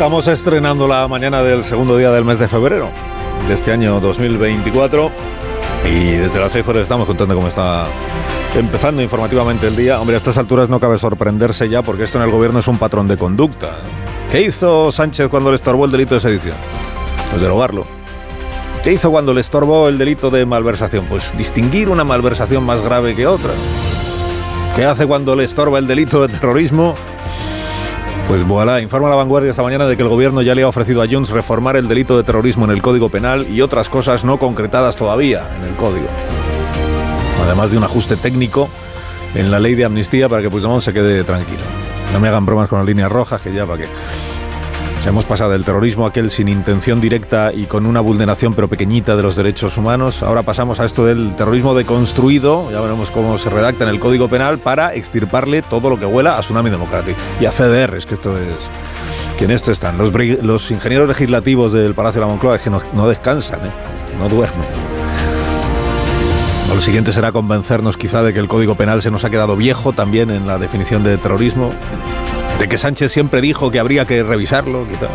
Estamos estrenando la mañana del segundo día del mes de febrero de este año 2024 y desde las 6 horas estamos contando cómo está empezando informativamente el día. Hombre, a estas alturas no cabe sorprenderse ya porque esto en el gobierno es un patrón de conducta. ¿Qué hizo Sánchez cuando le estorbó el delito de sedición? Pues derogarlo. ¿Qué hizo cuando le estorbó el delito de malversación? Pues distinguir una malversación más grave que otra. ¿Qué hace cuando le estorba el delito de terrorismo? Pues voilà, informa la vanguardia esta mañana de que el gobierno ya le ha ofrecido a Junts reformar el delito de terrorismo en el Código Penal y otras cosas no concretadas todavía en el Código. Además de un ajuste técnico en la ley de amnistía para que Puigdemont se quede tranquilo. No me hagan bromas con las líneas rojas, que ya para qué. Hemos pasado del terrorismo aquel sin intención directa y con una vulneración pero pequeñita de los derechos humanos. Ahora pasamos a esto del terrorismo deconstruido. Ya veremos cómo se redacta en el Código Penal para extirparle todo lo que huela a Tsunami Democratic y a CDR, que esto es que en esto están. Los, los ingenieros legislativos del Palacio de la Moncloa es que no, no descansan, ¿eh? no duermen. Lo siguiente será convencernos quizá de que el Código Penal se nos ha quedado viejo también en la definición de terrorismo de que Sánchez siempre dijo que habría que revisarlo, quizá.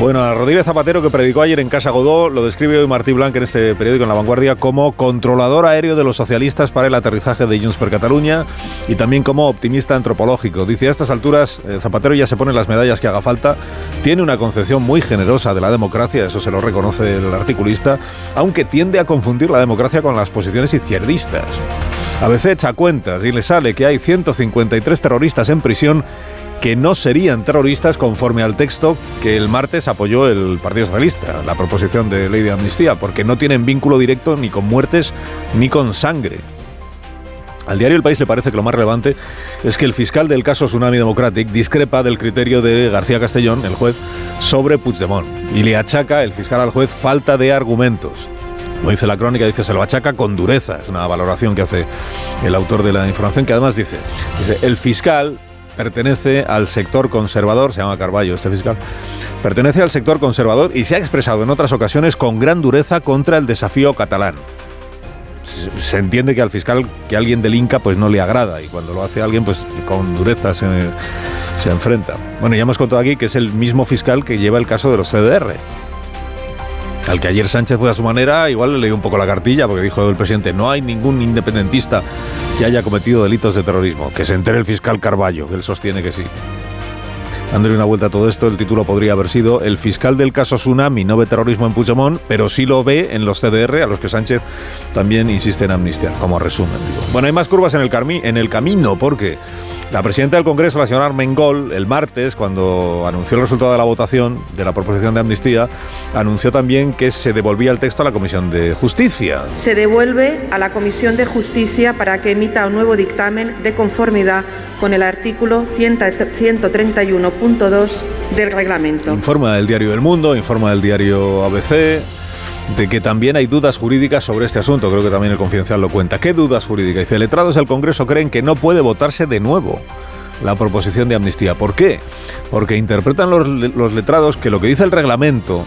Bueno, a Rodríguez Zapatero, que predicó ayer en Casa Godó, lo describe hoy Martí Blanc en este periódico en La Vanguardia como controlador aéreo de los socialistas para el aterrizaje de Junts per Cataluña y también como optimista antropológico. Dice, a estas alturas eh, Zapatero ya se pone las medallas que haga falta, tiene una concepción muy generosa de la democracia, eso se lo reconoce el articulista, aunque tiende a confundir la democracia con las posiciones izquierdistas. A veces echa cuentas y le sale que hay 153 terroristas en prisión que no serían terroristas conforme al texto que el martes apoyó el Partido Socialista, la proposición de ley de amnistía, porque no tienen vínculo directo ni con muertes ni con sangre. Al diario El País le parece que lo más relevante es que el fiscal del caso Tsunami Democratic discrepa del criterio de García Castellón, el juez, sobre Puigdemont y le achaca el fiscal al juez falta de argumentos. Como dice la crónica, dice, se lo achaca con dureza. Es una valoración que hace el autor de la información, que además dice, el fiscal pertenece al sector conservador, se llama Carballo este fiscal, pertenece al sector conservador y se ha expresado en otras ocasiones con gran dureza contra el desafío catalán. Se entiende que al fiscal que alguien del Inca pues no le agrada y cuando lo hace alguien pues con dureza se, se enfrenta. Bueno, ya hemos contado aquí que es el mismo fiscal que lleva el caso de los CDR al que ayer Sánchez fue a su manera, igual le leí un poco la cartilla, porque dijo el presidente, no hay ningún independentista que haya cometido delitos de terrorismo. Que se entere el fiscal Carballo, que él sostiene que sí. Dándole una vuelta a todo esto, el título podría haber sido El fiscal del caso Tsunami no ve terrorismo en Puigdemont, pero sí lo ve en los CDR, a los que Sánchez también insiste en amnistiar, como resumen. Bueno, hay más curvas en el, en el camino, porque la presidenta del Congreso, la señora Armengol, el martes, cuando anunció el resultado de la votación de la proposición de amnistía, anunció también que se devolvía el texto a la Comisión de Justicia. Se devuelve a la Comisión de Justicia para que emita un nuevo dictamen de conformidad con el artículo 131.2 del reglamento. Informa el diario El Mundo, informa el diario ABC de que también hay dudas jurídicas sobre este asunto. Creo que también el confidencial lo cuenta. ¿Qué dudas jurídicas? Dice, letrados del Congreso creen que no puede votarse de nuevo la proposición de amnistía. ¿Por qué? Porque interpretan los, los, letrados que lo que dice el reglamento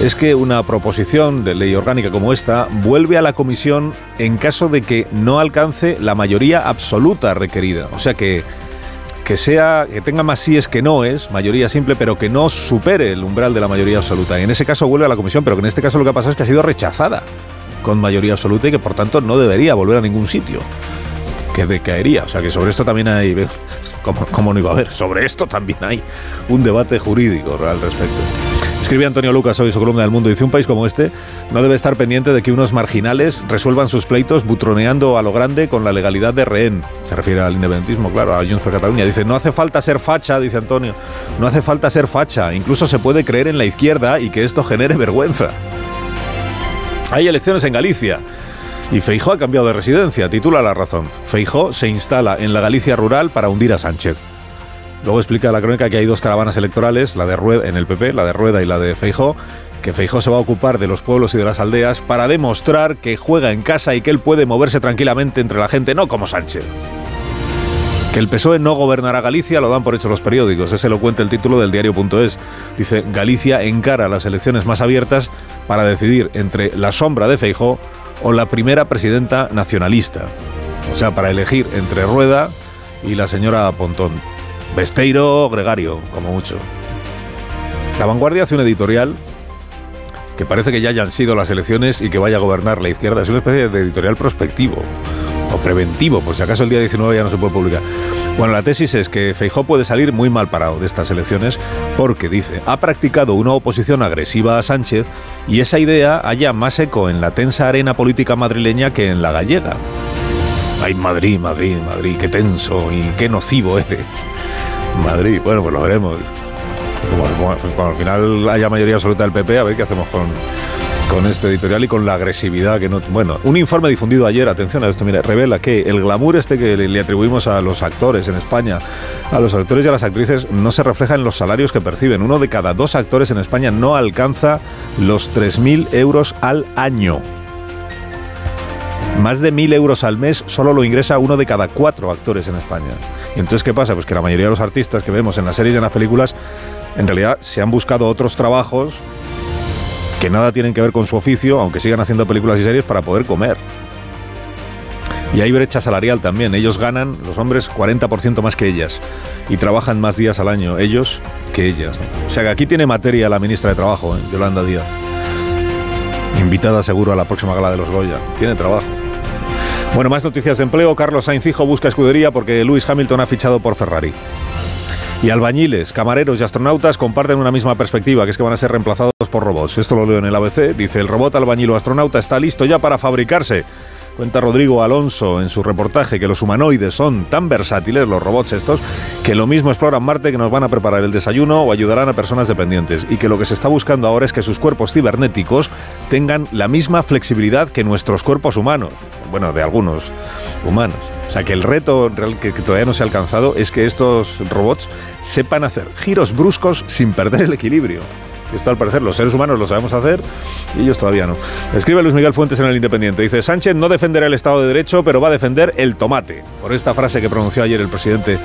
es que una proposición de ley orgánica como esta vuelve a la comisión en caso de que no alcance la mayoría absoluta requerida. O sea que que sea que tenga más síes que no es, mayoría simple, pero que no supere el umbral de la mayoría absoluta. Y en ese caso vuelve a la comisión, pero que en este caso lo que ha pasado es que ha sido rechazada con mayoría absoluta y que por tanto no debería volver a ningún sitio. Que decaería. O sea que sobre esto también hay. ¿Cómo, ¿Cómo no iba a haber? Sobre esto también hay un debate jurídico al respecto. Escribe Antonio Lucas hoy su columna del mundo. Dice, un país como este no debe estar pendiente de que unos marginales resuelvan sus pleitos butroneando a lo grande con la legalidad de rehén. Se refiere al independentismo, claro, a Junts por Cataluña. Dice, no hace falta ser facha, dice Antonio. No hace falta ser facha. Incluso se puede creer en la izquierda y que esto genere vergüenza. Hay elecciones en Galicia. Y Feijó ha cambiado de residencia, titula La Razón. Feijó se instala en la Galicia rural para hundir a Sánchez. Luego explica la crónica que hay dos caravanas electorales, la de Rueda en el PP, la de Rueda y la de Feijó, que Feijó se va a ocupar de los pueblos y de las aldeas para demostrar que juega en casa y que él puede moverse tranquilamente entre la gente, no como Sánchez. Que el PSOE no gobernará Galicia lo dan por hecho los periódicos, ese lo cuenta el título del diario.es. Dice, Galicia encara las elecciones más abiertas para decidir entre la sombra de Feijó o la primera presidenta nacionalista. O sea, para elegir entre Rueda y la señora Pontón. Besteiro Gregario, como mucho. La Vanguardia hace un editorial que parece que ya hayan sido las elecciones y que vaya a gobernar la izquierda. Es una especie de editorial prospectivo o preventivo, por si acaso el día 19 ya no se puede publicar. Bueno, la tesis es que Feijó puede salir muy mal parado de estas elecciones porque, dice, ha practicado una oposición agresiva a Sánchez y esa idea haya más eco en la tensa arena política madrileña que en la gallega. Ay, Madrid, Madrid, Madrid, qué tenso y qué nocivo eres. Madrid. Bueno, pues lo veremos. cuando al final haya mayoría absoluta del PP, a ver qué hacemos con, con este editorial y con la agresividad que no... Bueno, un informe difundido ayer, atención a esto, mira, revela que el glamour este que le, atribuimos a los actores en España, a los actores y a las actrices, no se refleja en los salarios que perciben. Uno de cada dos actores en España no alcanza los 3.000 euros al año. Más de 1.000 euros al mes solo lo ingresa uno de cada cuatro actores en España. Y entonces, ¿qué pasa? Pues que la mayoría de los artistas que vemos en las series y en las películas, en realidad se han buscado otros trabajos que nada tienen que ver con su oficio, aunque sigan haciendo películas y series para poder comer. Y hay brecha salarial también. Ellos ganan, los hombres, 40% más que ellas. Y trabajan más días al año, ellos, que ellas. O sea que aquí tiene materia la ministra de Trabajo, ¿eh? Yolanda Díaz. Invitada seguro a la próxima gala de los Goya. Tiene trabajo. Bueno, más noticias de empleo. Carlos Sainz Hijo busca escudería porque Lewis Hamilton ha fichado por Ferrari. Y albañiles, camareros y astronautas comparten una misma perspectiva, que es que van a ser reemplazados por robots. Esto lo leo en el ABC. Dice, el robot albañil o astronauta está listo ya para fabricarse. Cuenta Rodrigo Alonso en su reportaje que los humanoides son tan versátiles, los robots estos, que lo mismo exploran Marte que nos van a preparar el desayuno o ayudarán a personas dependientes. Y que lo que se está buscando ahora es que sus cuerpos cibernéticos tengan la misma flexibilidad que nuestros cuerpos humanos. Bueno, de algunos humanos. O sea que el reto que, todavía no se ha alcanzado es que estos robots sepan hacer giros bruscos sin perder el equilibrio. Esto al parecer los seres humanos lo sabemos hacer y ellos todavía no. Escribe Luis Miguel Fuentes en el Independiente. Dice, Sánchez no defenderá el Estado de Derecho, pero va a defender el tomate. Por esta frase que pronunció ayer el presidente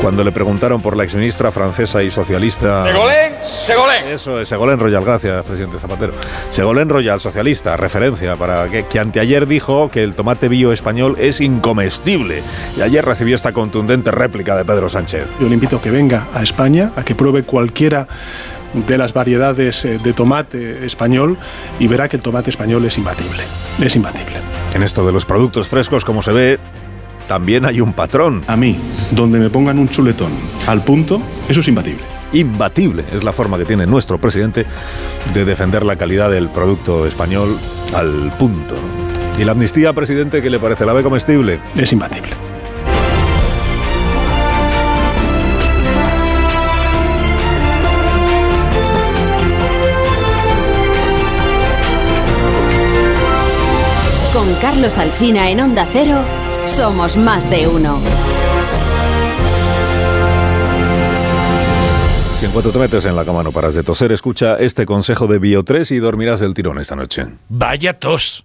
cuando le preguntaron por la exministra francesa y socialista... Segolén, Segolén. Eso es, Segolén Royal. Gracias, presidente Zapatero. Segolén Royal, socialista, referencia, para que, que anteayer dijo que el tomate bio español es incomestible. Y ayer recibió esta contundente réplica de Pedro Sánchez. Yo le invito a que venga a España, a que pruebe cualquiera de las variedades eh, de tomate español y verá que el tomate español es imbatible. Es imbatible. En esto de los productos frescos, como se ve, también hay un patrón. A mí, donde me pongan un chuletón al punto, eso es imbatible. Imbatible es la forma que tiene nuestro presidente de defender la calidad del producto español al punto. ¿Y la amnistía, presidente, qué le parece? ¿La ve comestible? Es imbatible. Carlos Alsina en Onda Cero, somos más de uno. Si en cuanto te metes en la cama no paras de toser, escucha este consejo de Bio3 y dormirás del tirón esta noche. Vaya tos.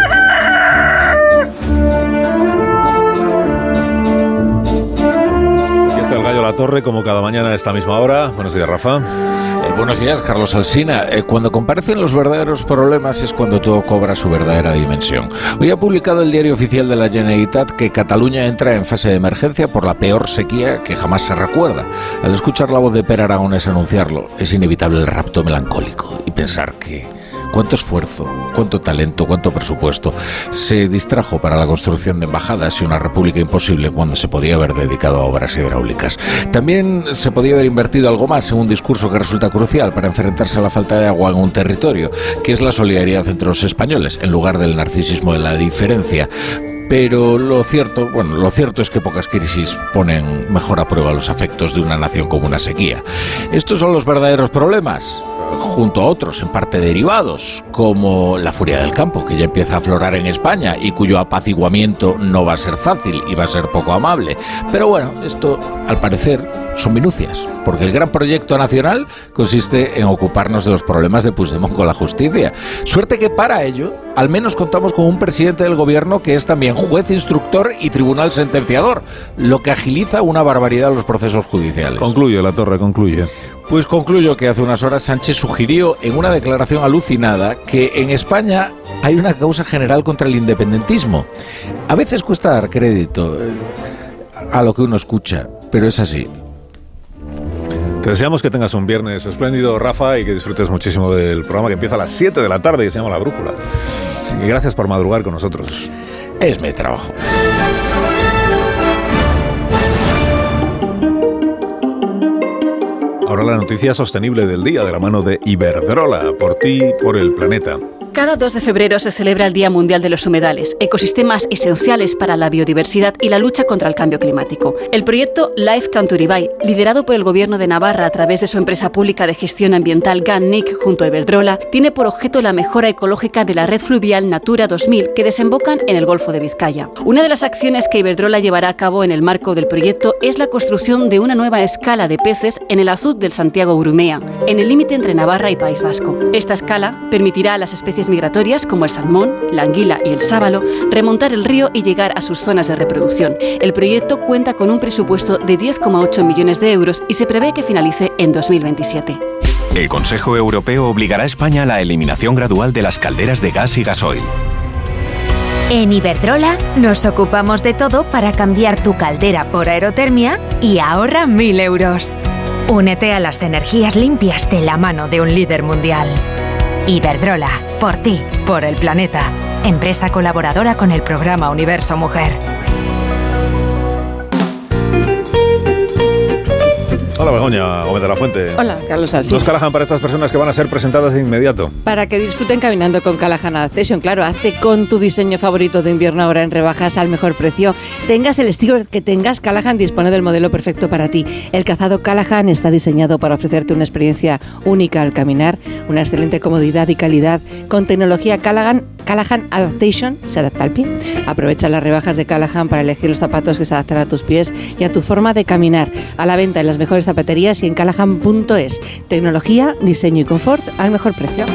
La Torre, como cada mañana a esta misma hora. Buenos días, Rafa. Eh, buenos días, Carlos Alsina. Eh, cuando comparecen los verdaderos problemas es cuando todo cobra su verdadera dimensión. Hoy ha publicado el diario oficial de la Generalitat que Cataluña entra en fase de emergencia por la peor sequía que jamás se recuerda. Al escuchar la voz de Per Aragones anunciarlo, es inevitable el rapto melancólico y pensar que cuánto esfuerzo, cuánto talento, cuánto presupuesto se distrajo para la construcción de embajadas y una república imposible cuando se podía haber dedicado a obras hidráulicas. También se podía haber invertido algo más en un discurso que resulta crucial para enfrentarse a la falta de agua en un territorio, que es la solidaridad entre los españoles, en lugar del narcisismo de la diferencia pero lo cierto, bueno, lo cierto es que pocas crisis ponen mejor a prueba los afectos de una nación como una sequía. Estos son los verdaderos problemas junto a otros en parte derivados, como la furia del campo, que ya empieza a aflorar en España y cuyo apaciguamiento no va a ser fácil y va a ser poco amable. Pero bueno, esto al parecer son minucias, porque el gran proyecto nacional consiste en ocuparnos de los problemas de Puigdemont con la justicia. Suerte que para ello, al menos contamos con un presidente del gobierno que es también juez instructor y tribunal sentenciador, lo que agiliza una barbaridad los procesos judiciales. Concluye, la torre, concluye. Pues concluyo que hace unas horas Sánchez sugirió en una declaración alucinada que en España hay una causa general contra el independentismo. A veces cuesta dar crédito eh, a lo que uno escucha, pero es así. Te deseamos que tengas un viernes espléndido, Rafa, y que disfrutes muchísimo del programa que empieza a las 7 de la tarde y se llama La Brújula. gracias por madrugar con nosotros. Es mi trabajo. Ahora la noticia sostenible del día de la mano de Iberdrola, por ti, por el planeta. Cada 2 de febrero se celebra el Día Mundial de los Humedales, ecosistemas esenciales para la biodiversidad y la lucha contra el cambio climático. El proyecto Life Canturibai, liderado por el Gobierno de Navarra a través de su empresa pública de gestión ambiental GANNIC junto a Iberdrola, tiene por objeto la mejora ecológica de la red fluvial Natura 2000 que desembocan en el Golfo de Vizcaya. Una de las acciones que Iberdrola llevará a cabo en el marco del proyecto es la construcción de una nueva escala de peces en el azud del Santiago Urumea, en el límite entre Navarra y País Vasco. Esta escala permitirá a las especies migratorias como el salmón, la anguila y el sábalo remontar el río y llegar a sus zonas de reproducción. El proyecto cuenta con un presupuesto de 10,8 millones de euros y se prevé que finalice en 2027. El Consejo Europeo obligará a España a la eliminación gradual de las calderas de gas y gasoil. En Iberdrola nos ocupamos de todo para cambiar tu caldera por aerotermia y ahorra 1.000 euros. Únete a las energías limpias de la mano de un líder mundial. Iberdrola, por ti, por el planeta. Empresa colaboradora con el programa Universo Mujer. Hola Begoña, Gómez de la Fuente. Hola, Carlos Alsina. Dos Callahan para estas personas que van a ser presentadas de inmediato. Para que disfruten caminando con Callahan Adaptation. Claro, hazte con tu diseño favorito de invierno ahora en rebajas al mejor precio. Tengas el estilo que tengas, Callahan dispone del modelo perfecto para ti. El calzado Callahan está diseñado para ofrecerte una experiencia única al caminar, una excelente comodidad y calidad con tecnología Callahan Callahan Adaptation se adapta al pie. Aprovecha las rebajas de Callahan para elegir los zapatos que se adaptan a tus pies y a tu forma de caminar. A la venta en las mejores zapaterías y en callahan.es. Tecnología, diseño y confort al mejor precio.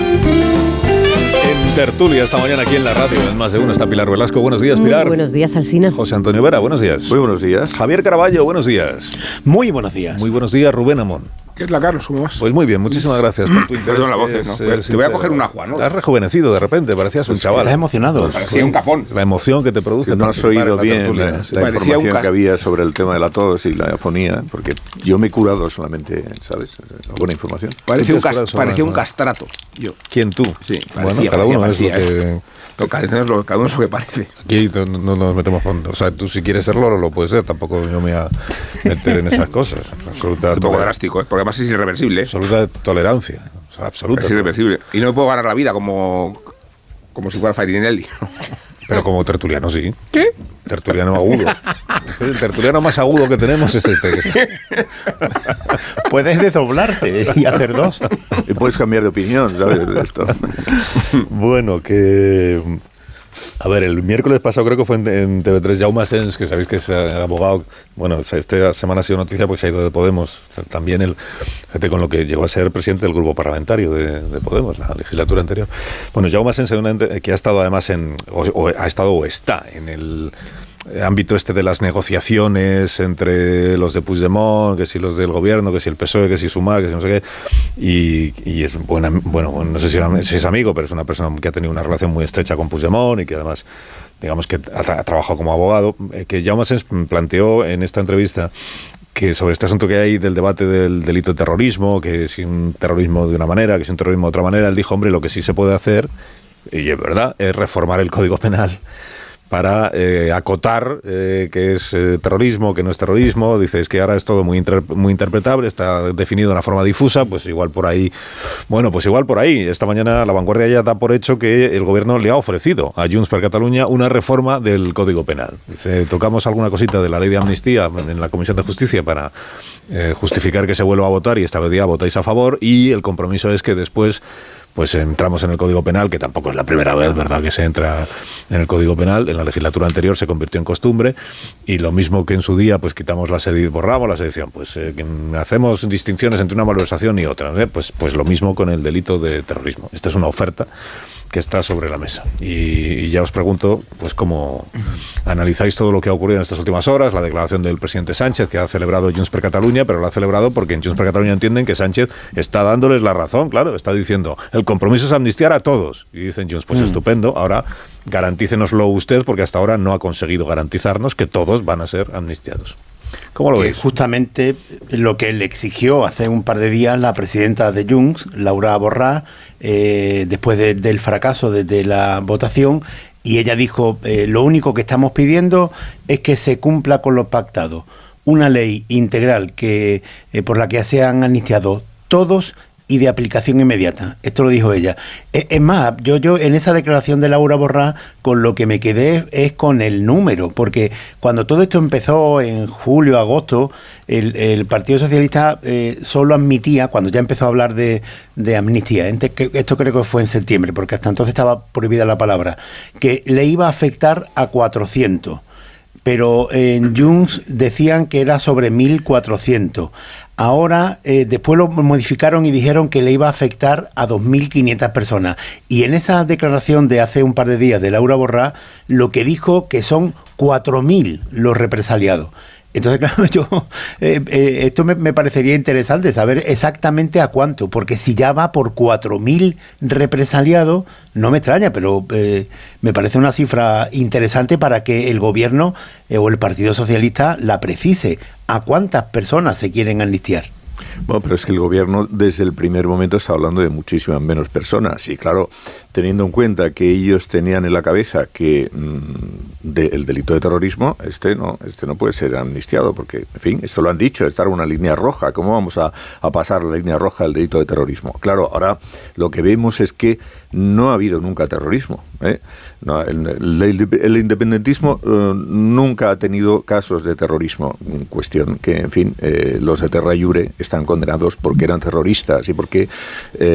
En tertulia esta mañana aquí en la radio, en más de uno está Pilar Velasco. Buenos días, Pilar. buenos días, Alsina. José Antonio Vera, buenos días. Muy buenos días. Javier Caraballo, buenos días. Muy buenos días. Muy buenos días, Rubén Amón. ¿Qué es la Carlos? ¿Cómo vas? Pues muy bien, muchísimas gracias por tu interés. Perdón la voz, ¿no? te voy a coger un agua, ¿no? Has rejuvenecido de repente, parecías un chaval. Estás emocionado. Pues parecía un capón. La emoción que te produce. no has oído bien la, la información que había sobre el tema de la tos y la afonía, porque yo me he curado solamente, ¿sabes? Buena información. Parecía un, parecía un castrato. Yo. ¿Quién tú? Sí, bueno, cada uno es lo que... Cada uno, es lo, cada uno es lo que parece. Aquí no, nos metemos fondo. O sea, tú si quieres ser loro lo puedes ser. Tampoco yo me voy a meter en esas cosas. Absoluta un poco drástico, ¿eh? porque además es irreversible. Absoluta tolerancia. O sea, absoluta. Es irreversible. Y no me puedo ganar la vida como, como si fuera Farinelli. Pero como tertuliano sí. ¿Qué? Tertuliano agudo. El tertuliano más agudo que tenemos es este. puedes desdoblarte y hacer dos. Y puedes cambiar de opinión, ¿sabes? De esto. bueno, que a ver, el miércoles pasado creo que fue en, TV3 Jaume Sens, que sabéis que es eh, abogado, bueno, esta semana ha sido noticia porque se ha ido de Podemos, también él, fíjate, con lo que llegó a ser presidente del grupo parlamentario de, Podemos, la legislatura anterior. Bueno, Jaume Sens, que ha estado además en, o, ha estado o está en el ámbito este de las negociaciones entre los de Puigdemont, que si los del gobierno, que si el PSOE, que si Sumar, que si no sé qué, y, es buena, bueno, no sé si, es amigo, pero es una persona que ha tenido una relación muy estrecha con Puigdemont y que además digamos que ha, trabajado como abogado, eh, que Jaume Sens planteó en esta entrevista que sobre este asunto que hay del debate del delito de terrorismo, que si un terrorismo de una manera, que si un terrorismo de otra manera, él dijo, hombre, lo que sí se puede hacer, y es verdad, es reformar el Código Penal para eh, acotar eh, qué es eh, terrorismo, qué no es terrorismo. Dices que ahora es todo muy, muy interpretable, está definido de una forma difusa, pues igual por ahí. Bueno, pues igual por ahí. Esta mañana la vanguardia ya da por hecho que el gobierno le ha ofrecido a Junts per Cataluña una reforma del Código Penal. Dice, tocamos alguna cosita de la ley de amnistía en la Comisión de Justicia para justificar que se vuelva a votar y esta vez ya votáis a favor y el compromiso es que después pues entramos en el Código Penal, que tampoco es la primera vez, ¿verdad?, que se entra en el Código Penal. En la legislatura anterior se convirtió en costumbre y lo mismo que en su día, pues quitamos la sedición, borramos la sedición, pues eh, hacemos distinciones entre una malversación y otra, ¿eh? pues, pues lo mismo con el delito de terrorismo. Esta es una oferta que está sobre la mesa. Y, ya os pregunto, pues cómo analizáis todo lo que ha ocurrido en estas últimas horas, la declaración del presidente Sánchez, que ha celebrado Junts per Cataluña, pero lo ha celebrado porque en Junts per Cataluña entienden que Sánchez está dándoles la razón, claro, está diciendo, el compromiso es amnistiar a todos. Y dicen Junts, pues mm. estupendo, ahora garantícenoslo usted, porque hasta ahora no ha conseguido garantizarnos que todos van a ser amnistiados. ¿Cómo lo ves? Justamente lo que le exigió hace un par de días la presidenta de Junts, Laura Borrá, eh, después del fracaso de, la votación, y ella dijo, eh, lo único que estamos pidiendo es que se cumpla con lo pactado. Una ley integral que eh, por la que sean amnistiados todos y de aplicación inmediata. Esto lo dijo ella. E, es, más, yo, yo en esa declaración de Laura Borrá, con lo que me quedé es con el número, porque cuando todo esto empezó en julio, agosto, el, Partido Socialista eh, solo admitía, cuando ya empezó a hablar de, de amnistía, esto creo que fue en septiembre, porque hasta entonces estaba prohibida la palabra, que le iba a afectar a 400 pero en Junts decían que era sobre 1.400. Ahora, eh, después lo modificaron y dijeron que le iba a afectar a 2.500 personas. Y en esa declaración de hace un par de días de Laura Borrá, lo que dijo que son 4.000 los represaliados. Entonces, claro, yo, eh, eh, esto me, parecería interesante saber exactamente a cuánto, porque si ya va por 4.000 represaliados, no me extraña, pero me parece una cifra interesante para que el gobierno o el Partido Socialista la precise a cuántas personas se quieren amnistiar. Bueno, pero es que el gobierno desde el primer momento está hablando de muchísimas menos personas. Y claro, teniendo en cuenta que ellos tenían en la cabeza que mm, el delito de terrorismo, este no, este no puede ser amnistiado, porque, en fin, esto lo han dicho, estar una línea roja. ¿Cómo vamos a, a pasar la línea roja del delito de terrorismo? Claro, ahora lo que vemos es que no ha habido nunca terrorismo. ¿eh? el, independentismo eh, nunca ha tenido casos de terrorismo. Cuestión que, en fin, eh, los de Terra están condenados porque eran terroristas y porque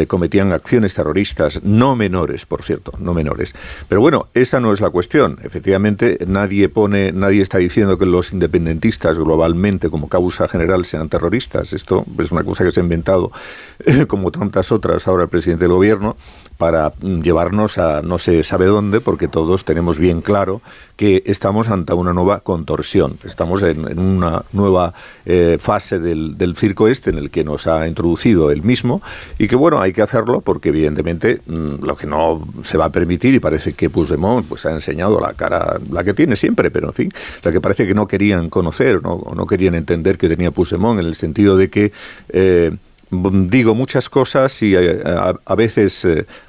cometían acciones terroristas, no menores, por cierto, no menores. Pero bueno, esa no es la cuestión. Efectivamente, nadie pone, nadie está diciendo que los independentistas globalmente como causa general sean terroristas. Esto es una cosa que se ha inventado, como tantas otras, ahora el presidente del gobierno para llevarnos a no se sabe dónde, porque todos tenemos bien claro que estamos ante una nueva contorsión. Estamos en, una nueva eh, fase del, circo este en el que nos ha introducido el mismo y que, bueno, hay que hacerlo porque, evidentemente, mm, lo que no se va a permitir, y parece que Puigdemont pues, ha enseñado la cara, la que tiene siempre, pero en fin, la que parece que no querían conocer no, o no querían entender que tenía Puigdemont en el sentido de que. Eh, digo muchas cosas y eh, a, veces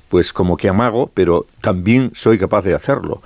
pues como que amago, pero también soy capaz de hacerlo.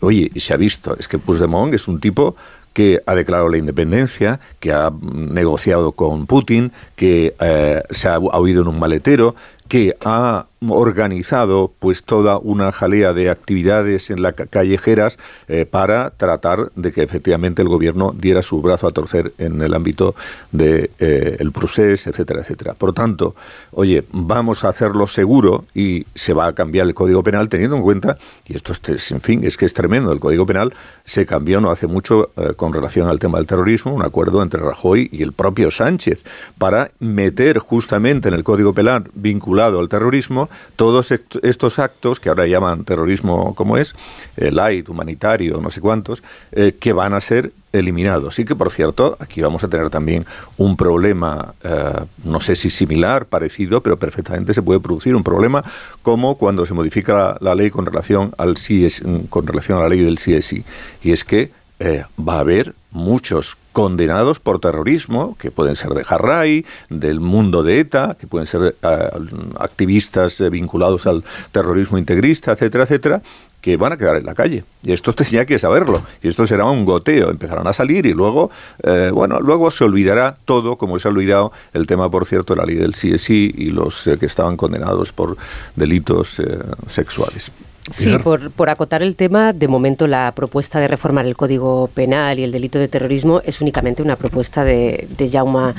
Oye, y se ha visto, es que Puigdemont es un tipo que ha declarado la independencia, que ha negociado con Putin, que eh, se ha, oído en un maletero, que ha organizado pues toda una jalea de actividades en las callejeras eh, para tratar de que efectivamente el gobierno diera su brazo a torcer en el ámbito de, eh, procés, etcétera, etcétera. Por tanto, oye, vamos a hacerlo seguro y se va a cambiar el Código Penal teniendo en cuenta, y esto es, en fin, es que es tremendo, el Código Penal se cambió no hace mucho eh, con relación al tema del terrorismo, un acuerdo entre Rajoy y el propio Sánchez para meter justamente en el Código Penal vinculado al terrorismo todos estos actos que ahora llaman terrorismo como es, el light, humanitario, no sé cuántos, eh, que van a ser eliminados. Y que, por cierto, aquí vamos a tener también un problema, eh, no sé si similar, parecido, pero perfectamente se puede producir un problema como cuando se modifica la, ley con relación al CSI, con relación a la ley del CSI. Y es que eh, va a haber muchos condenados por terrorismo, que pueden ser de Jarray, del mundo de ETA, que pueden ser eh, activistas vinculados al terrorismo integrista, etcétera, etcétera, que van a quedar en la calle. Y esto tenía que saberlo. Y esto será un goteo. Empezarán a salir y luego, eh, bueno, luego se olvidará todo, como se ha olvidado el tema, por cierto, de la ley del CSI y los que estaban condenados por delitos sexuales. Sí, por, por, acotar el tema, de momento la propuesta de reformar el Código Penal y el delito de terrorismo es únicamente una propuesta de, de Jaume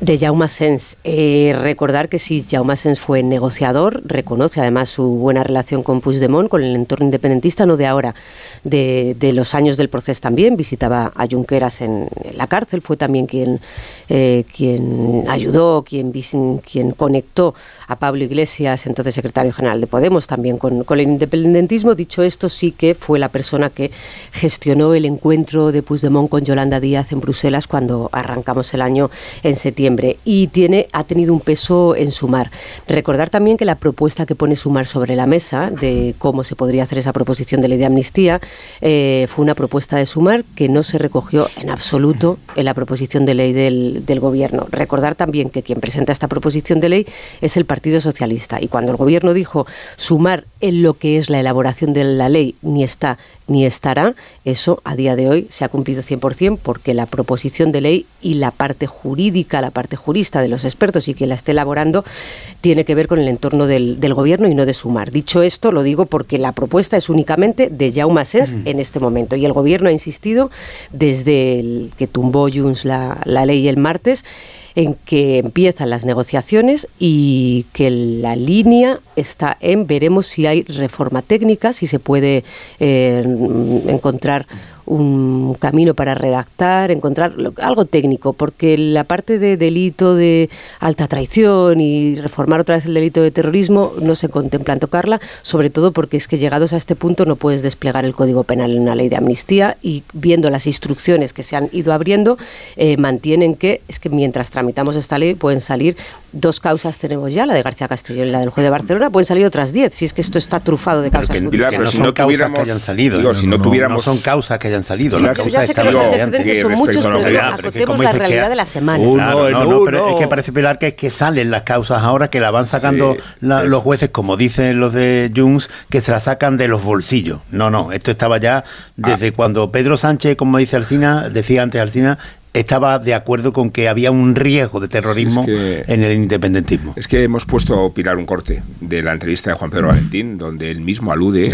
de Jaume Sens. Eh, recordar que si Jaume Sens fue negociador, reconoce además su buena relación con Puigdemont, con el entorno independentista, no de ahora, de, los años del proceso también. Visitaba a Junqueras en, la cárcel, fue también quien, eh, quien ayudó, quien, quien conectó a Pablo Iglesias, entonces secretario general de Podemos, también con, el independentismo. Dicho esto, sí que fue la persona que gestionó el encuentro de Puigdemont con Yolanda Díaz en Bruselas cuando arrancamos el año en septiembre y tiene, ha tenido un peso en Sumar. Recordar también que la propuesta que pone Sumar sobre la mesa de cómo se podría hacer esa proposición de ley de amnistía eh, fue una propuesta de Sumar que no se recogió en absoluto en la proposición de ley del, del Gobierno. Recordar también que quien presenta esta proposición de ley es el Partido Socialista y cuando el Gobierno dijo Sumar en lo que es la elaboración de la ley ni está ni estará, eso a día de hoy se ha cumplido 100% porque la proposición de ley y la parte jurídica, la parte jurista de los expertos y quien la esté elaborando tiene que ver con el entorno del, gobierno y no de sumar. Dicho esto, lo digo porque la propuesta es únicamente de Jaume Sens en este momento. Y el gobierno ha insistido desde el que tumbó Junts la, la ley el martes en que empiezan las negociaciones y que la línea está en veremos si hay reforma técnica, si se puede eh, encontrar un camino para redactar, encontrar algo técnico, porque la parte de delito de alta traición y reformar otra vez el delito de terrorismo no se contempla en tocarla, sobre todo porque es que llegados a este punto no puedes desplegar el Código Penal en una ley de amnistía y viendo las instrucciones que se han ido abriendo, eh, mantienen que es que mientras tramitamos esta ley pueden salir dos causas tenemos ya, la de García Castillo y la del juez de Barcelona, pueden salir otras diez, si es que esto está trufado de causas que, no, son causas que hayan salido. si no, tuviéramos, son causas que hayan salido. ya sé que los antecedentes son muchos, pero acotemos la realidad de la semana. no, pero es que parece Pilar que es que salen las causas ahora, que la van sacando los jueces, como dicen los de Junts, que se la sacan de los bolsillos. No, no, esto estaba ya desde ah. cuando Pedro Sánchez, como dice Alcina, decía antes Alcina, estaba de acuerdo con que había un riesgo de terrorismo en el independentismo. Es que hemos puesto a Pilar un corte de la entrevista de Juan Pedro Valentín, donde él mismo alude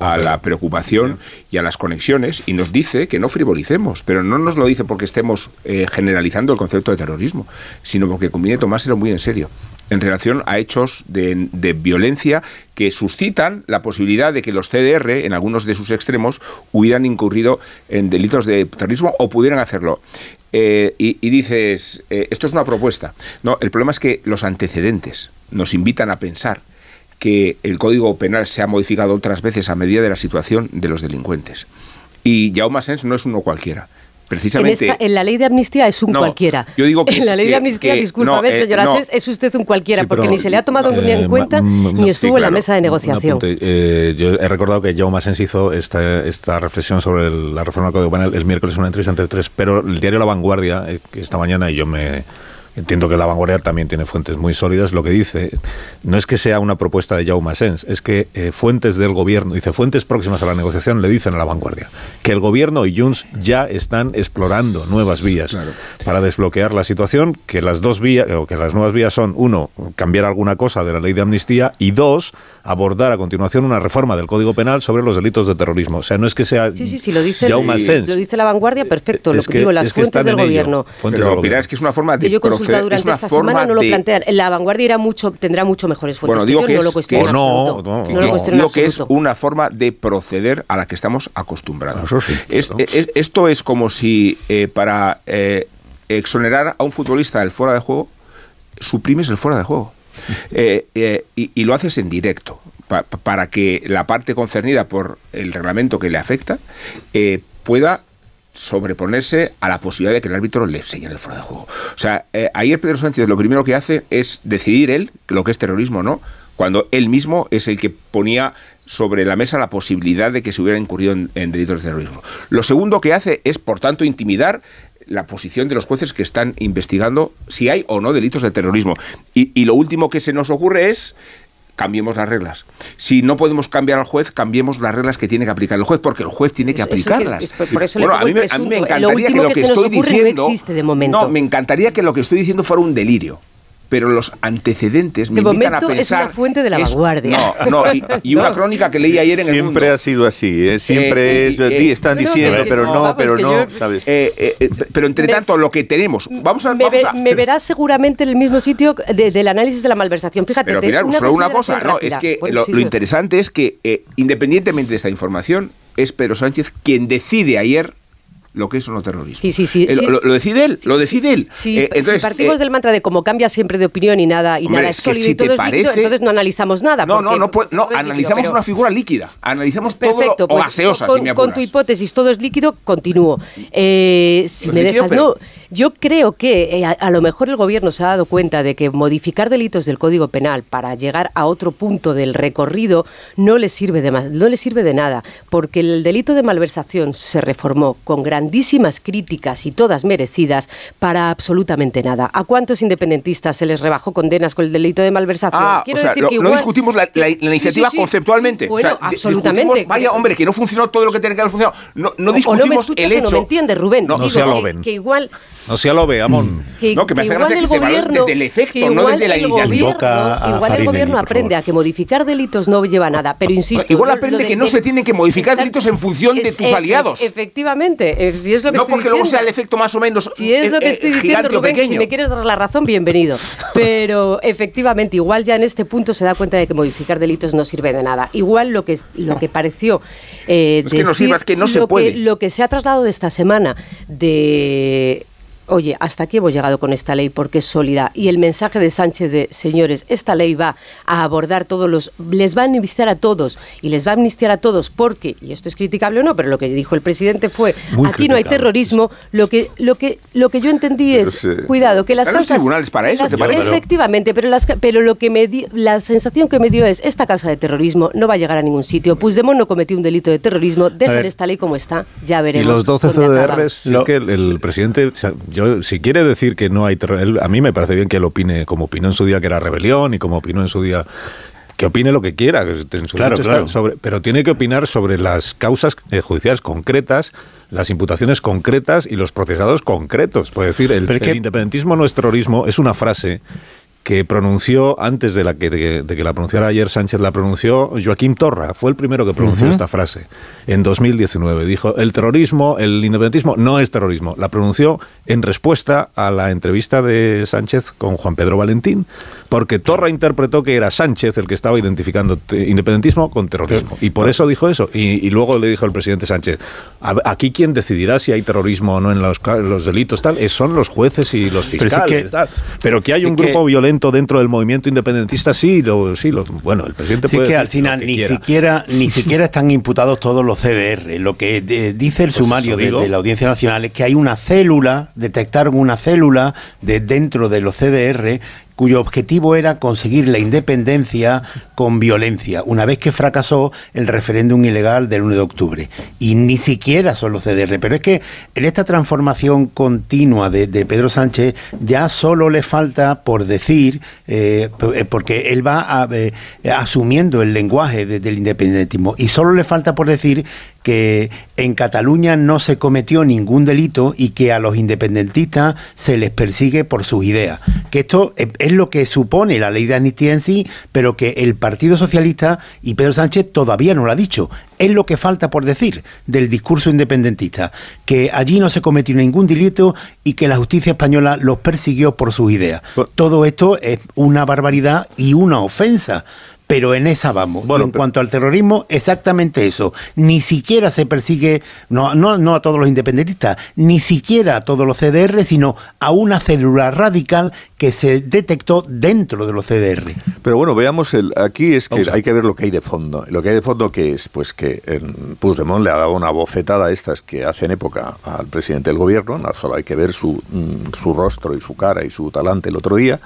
a, la preocupación y a las conexiones y nos dice que no frivolicemos, pero no nos lo dice porque estemos eh, generalizando el concepto de terrorismo, sino porque conviene tomárselo muy en serio en relación a hechos de, de, violencia que suscitan la posibilidad de que los CDR, en algunos de sus extremos, hubieran incurrido en delitos de terrorismo o pudieran hacerlo. Eh, y, dices, eh, esto es una propuesta. No, el problema es que los antecedentes nos invitan a pensar que el Código Penal se ha modificado otras veces a medida de la situación de los delincuentes. Y Jaume Sens no es uno cualquiera precisamente. En, la ley de amnistía es un cualquiera. Yo digo que en la ley de amnistía, discúlpame, eh, señora, es, usted un cualquiera, porque ni se le ha tomado en eh, cuenta ni estuvo en la mesa de negociación. Eh, yo he recordado que Jaume Sens hizo esta, esta reflexión sobre la reforma del Código Penal el miércoles en una entrevista entre tres, pero el diario La Vanguardia, que esta mañana, y yo me entiendo que la vanguardia también tiene fuentes muy sólidas, lo que dice no es que sea una propuesta de Jaume Sens, es que eh, fuentes del gobierno, dice fuentes próximas a la negociación le dicen a la vanguardia que el gobierno y Junts ya están explorando nuevas vías para desbloquear la situación, que las dos vías, o que las nuevas vías son, uno, cambiar alguna cosa de la ley de amnistía y dos, abordar a continuación una reforma del Código Penal sobre los delitos de terrorismo. O sea, no es que sea sí, sí, sí, lo dice, Jaume Sens. Lo dice la vanguardia, perfecto. lo que, digo, las fuentes del gobierno. Fuentes Pero, del es que es una forma de durante esta semana no lo plantean. La vanguardia irá mucho, tendrá mucho mejores fuentes. Bueno, digo que, no lo cuestiono no, no, no, que es una forma de proceder a la que estamos acostumbrados. esto es como si eh, para eh, exonerar a un futbolista del fuera de juego, suprimes el fuera de juego. y, lo haces en directo, para que la parte concernida por el reglamento que le afecta pueda sobreponerse a la posibilidad de que el árbitro le señale el fuera de juego. O sea, eh, ayer Pedro Sánchez lo primero que hace es decidir él lo que es terrorismo o no, cuando él mismo es el que ponía sobre la mesa la posibilidad de que se hubiera incurrido en, delitos de terrorismo. Lo segundo que hace es, por tanto, intimidar la posición de los jueces que están investigando si hay o no delitos de terrorismo. y lo último que se nos ocurre es cambiemos las reglas. Si no podemos cambiar al juez, cambiemos las reglas que tiene que aplicar el juez, porque el juez tiene que aplicarlas. bueno, a mí, me, encantaría que lo que, estoy diciendo. No, me encantaría que lo que estoy diciendo fuera un delirio pero los antecedentes me invitan a pensar. Es una fuente de la vanguardia. No, no, y, una crónica que leí ayer en Siempre el Siempre ha sido así, ¿eh? siempre es. Eh, están diciendo, pero no, pero no, ¿sabes? Eh, pero entre tanto, lo que tenemos. Vamos a. Me, me verás seguramente en el mismo sitio del análisis de la malversación. Fíjate, pero mirar, solo una cosa, no, es que lo, interesante es que, independientemente de esta información, es Pedro Sánchez quien decide ayer lo que es no terrorismo. Sí, sí, sí. Lo, decide él, lo decide él. Sí, eh, entonces, si partimos eh, del mantra de cómo cambia siempre de opinión y nada, y nada es sólido y todo es líquido, entonces no analizamos nada. No, no, no, no, analizamos una figura líquida, analizamos Perfecto, todo o pues, gaseosa, con, con tu hipótesis todo es líquido, continúo. Eh, si me dejas, no, yo creo que a, a, lo mejor el gobierno se ha dado cuenta de que modificar delitos del Código Penal para llegar a otro punto del recorrido no le sirve de más, no le sirve de nada, porque el delito de malversación se reformó con grandísimas críticas y todas merecidas para absolutamente nada. ¿A cuántos independentistas se les rebajó condenas con el delito de malversación? Ah, Quiero decir que igual... no discutimos la, iniciativa conceptualmente. Bueno, absolutamente. Vaya, hombre, que no funcionó todo lo que tiene que haber funcionado. No, no discutimos o no me escuchas el hecho. O no me entiendes, Rubén. No, Digo, ven. que igual no sea lo veamos. Que, no, que me hace gracia que se desde el efecto, no desde la iniciativa. Igual el gobierno aprende a que modificar delitos no lleva nada, pero insisto. igual aprende que no se tienen que modificar delitos en función de tus aliados. Efectivamente, si es lo que No porque luego sea el efecto más o menos. Si es lo que estoy diciendo, Rubén, si me quieres dar la razón, bienvenido. Pero efectivamente, igual ya en este punto se da cuenta de que modificar delitos no sirve de nada. Igual lo que, lo que pareció. Eh, es que no sirva, es que no se puede. lo que se ha trasladado de esta semana de oye, hasta aquí hemos llegado con esta ley porque es sólida. Y el mensaje de Sánchez de, señores, esta ley va a abordar todos los, les va a amnistiar a todos y les va a amnistiar a todos porque, y esto es criticable o no, pero lo que dijo el presidente fue, aquí no hay terrorismo, lo que, lo que, lo que yo entendí es, cuidado, que las causas... tribunales para eso, Efectivamente, pero, las, pero lo que me di, la sensación que me dio es, esta causa de terrorismo no va a llegar a ningún sitio. Puigdemont no cometió un delito de terrorismo, dejen esta ley como está, ya veremos. Y los 12 CDRs, que el presidente yo, si quiere decir que no hay a mí me parece bien que él opine como opinó en su día que era rebelión y como opinó en su día que opine lo que quiera, Sobre, pero tiene que opinar sobre las causas eh, judiciales concretas, las imputaciones concretas y los procesados concretos. Puede decir, el, el independentismo no es terrorismo, es una frase que pronunció antes de, la que, de, que la pronunciara ayer Sánchez, la pronunció Joaquín Torra, fue el primero que pronunció esta frase en 2019. Dijo, el terrorismo, el independentismo no es terrorismo. La pronunció en respuesta a la entrevista de Sánchez con Juan Pedro Valentín, porque Torra interpretó que era Sánchez el que estaba identificando independentismo con terrorismo. Y por eso dijo eso. Y, luego le dijo el presidente Sánchez, aquí quien decidirá si hay terrorismo o no en los, los delitos tal, son los jueces y los fiscales. Pero, que, hay un grupo violento dentro del movimiento independentista, sí, lo, sí lo, bueno, el presidente sí que al final ni siquiera ni siquiera están imputados todos los CDR. Lo que dice el pues sumario de, la Audiencia Nacional es que hay una célula, detectaron una célula de dentro de los CDR cuyo objetivo era conseguir la independencia con violencia, una vez que fracasó el referéndum ilegal del 1 de octubre. Y ni siquiera son los CDR. Pero es que en esta transformación continua de, Pedro Sánchez ya solo le falta por decir, eh, porque él va eh, asumiendo el lenguaje del independentismo, y solo le falta por decir que en Cataluña no se cometió ningún delito y que a los independentistas se les persigue por sus ideas. Que esto es lo que supone la ley de amnistía en sí, pero que el Partido Socialista y Pedro Sánchez todavía no lo ha dicho. Es lo que falta por decir del discurso independentista, que allí no se cometió ningún delito y que la justicia española los persiguió por sus ideas. Todo esto es una barbaridad y una ofensa pero en esa vamos. Bueno, en cuanto al terrorismo, exactamente eso. Ni siquiera se persigue, no, no, no a todos los independentistas, ni siquiera a todos los CDR, sino a una célula radical que se detectó dentro de los CDR. Pero bueno, veamos, el, aquí es que hay que ver lo que hay de fondo. Lo que hay de fondo que es, pues que Puigdemont le ha dado una bofetada a estas que hacen época al presidente del gobierno, no solo hay que ver su, mm, su rostro y su cara y su talante el otro día,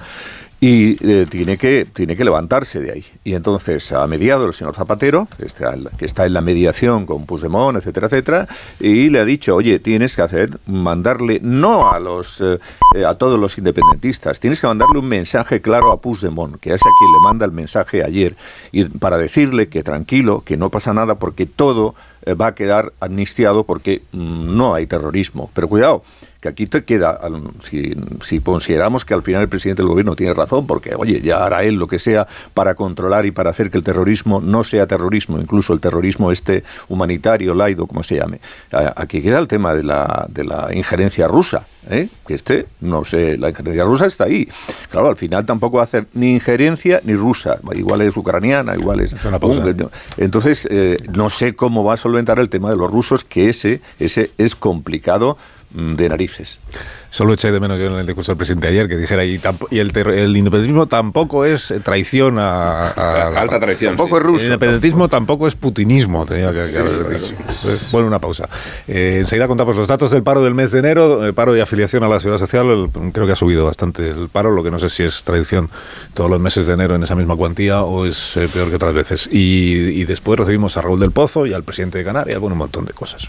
y eh, tiene, que, tiene que levantarse de ahí. Y entonces ha mediado el señor Zapatero, que está, que está en la mediación con Puigdemont, etcétera, etcétera, y le ha dicho, oye, tienes que hacer, mandarle, no a los eh, a todos los independentistas, tienes que mandarle un mensaje claro a Puigdemont, que es a quien le manda el mensaje ayer, y para decirle que tranquilo, que no pasa nada, porque todo eh, va a quedar amnistiado porque mm, no hay terrorismo. Pero cuidado, que aquí te queda, si, si, consideramos que al final el presidente del gobierno tiene razón, porque, oye, ya hará él lo que sea para controlar y para hacer que el terrorismo no sea terrorismo, incluso el terrorismo este humanitario, laido, como se llame. Aquí queda el tema de la, de la injerencia rusa, ¿eh? que este, no sé, la injerencia rusa está ahí. Claro, al final tampoco va a hacer ni injerencia ni rusa, igual es ucraniana, igual es... Entonces, eh, no sé cómo va a solventar el tema de los rusos, que ese, ese es complicado de narices. Solo eché de menos yo en el discurso del presidente ayer que dijera, y, y el, el, independentismo tampoco es traición a... Alta traición. Tampoco es ruso. El independentismo tampoco, es putinismo, tenía que, haber dicho. Bueno, una pausa. Eh, enseguida contamos los datos del paro del mes de enero, el paro y afiliación a la seguridad social. creo que ha subido bastante el paro, lo que no sé si es tradición todos los meses de enero en esa misma cuantía o es eh, peor que otras veces. Y, y después recibimos a Raúl del Pozo y al presidente de Canarias, bueno, un montón de cosas.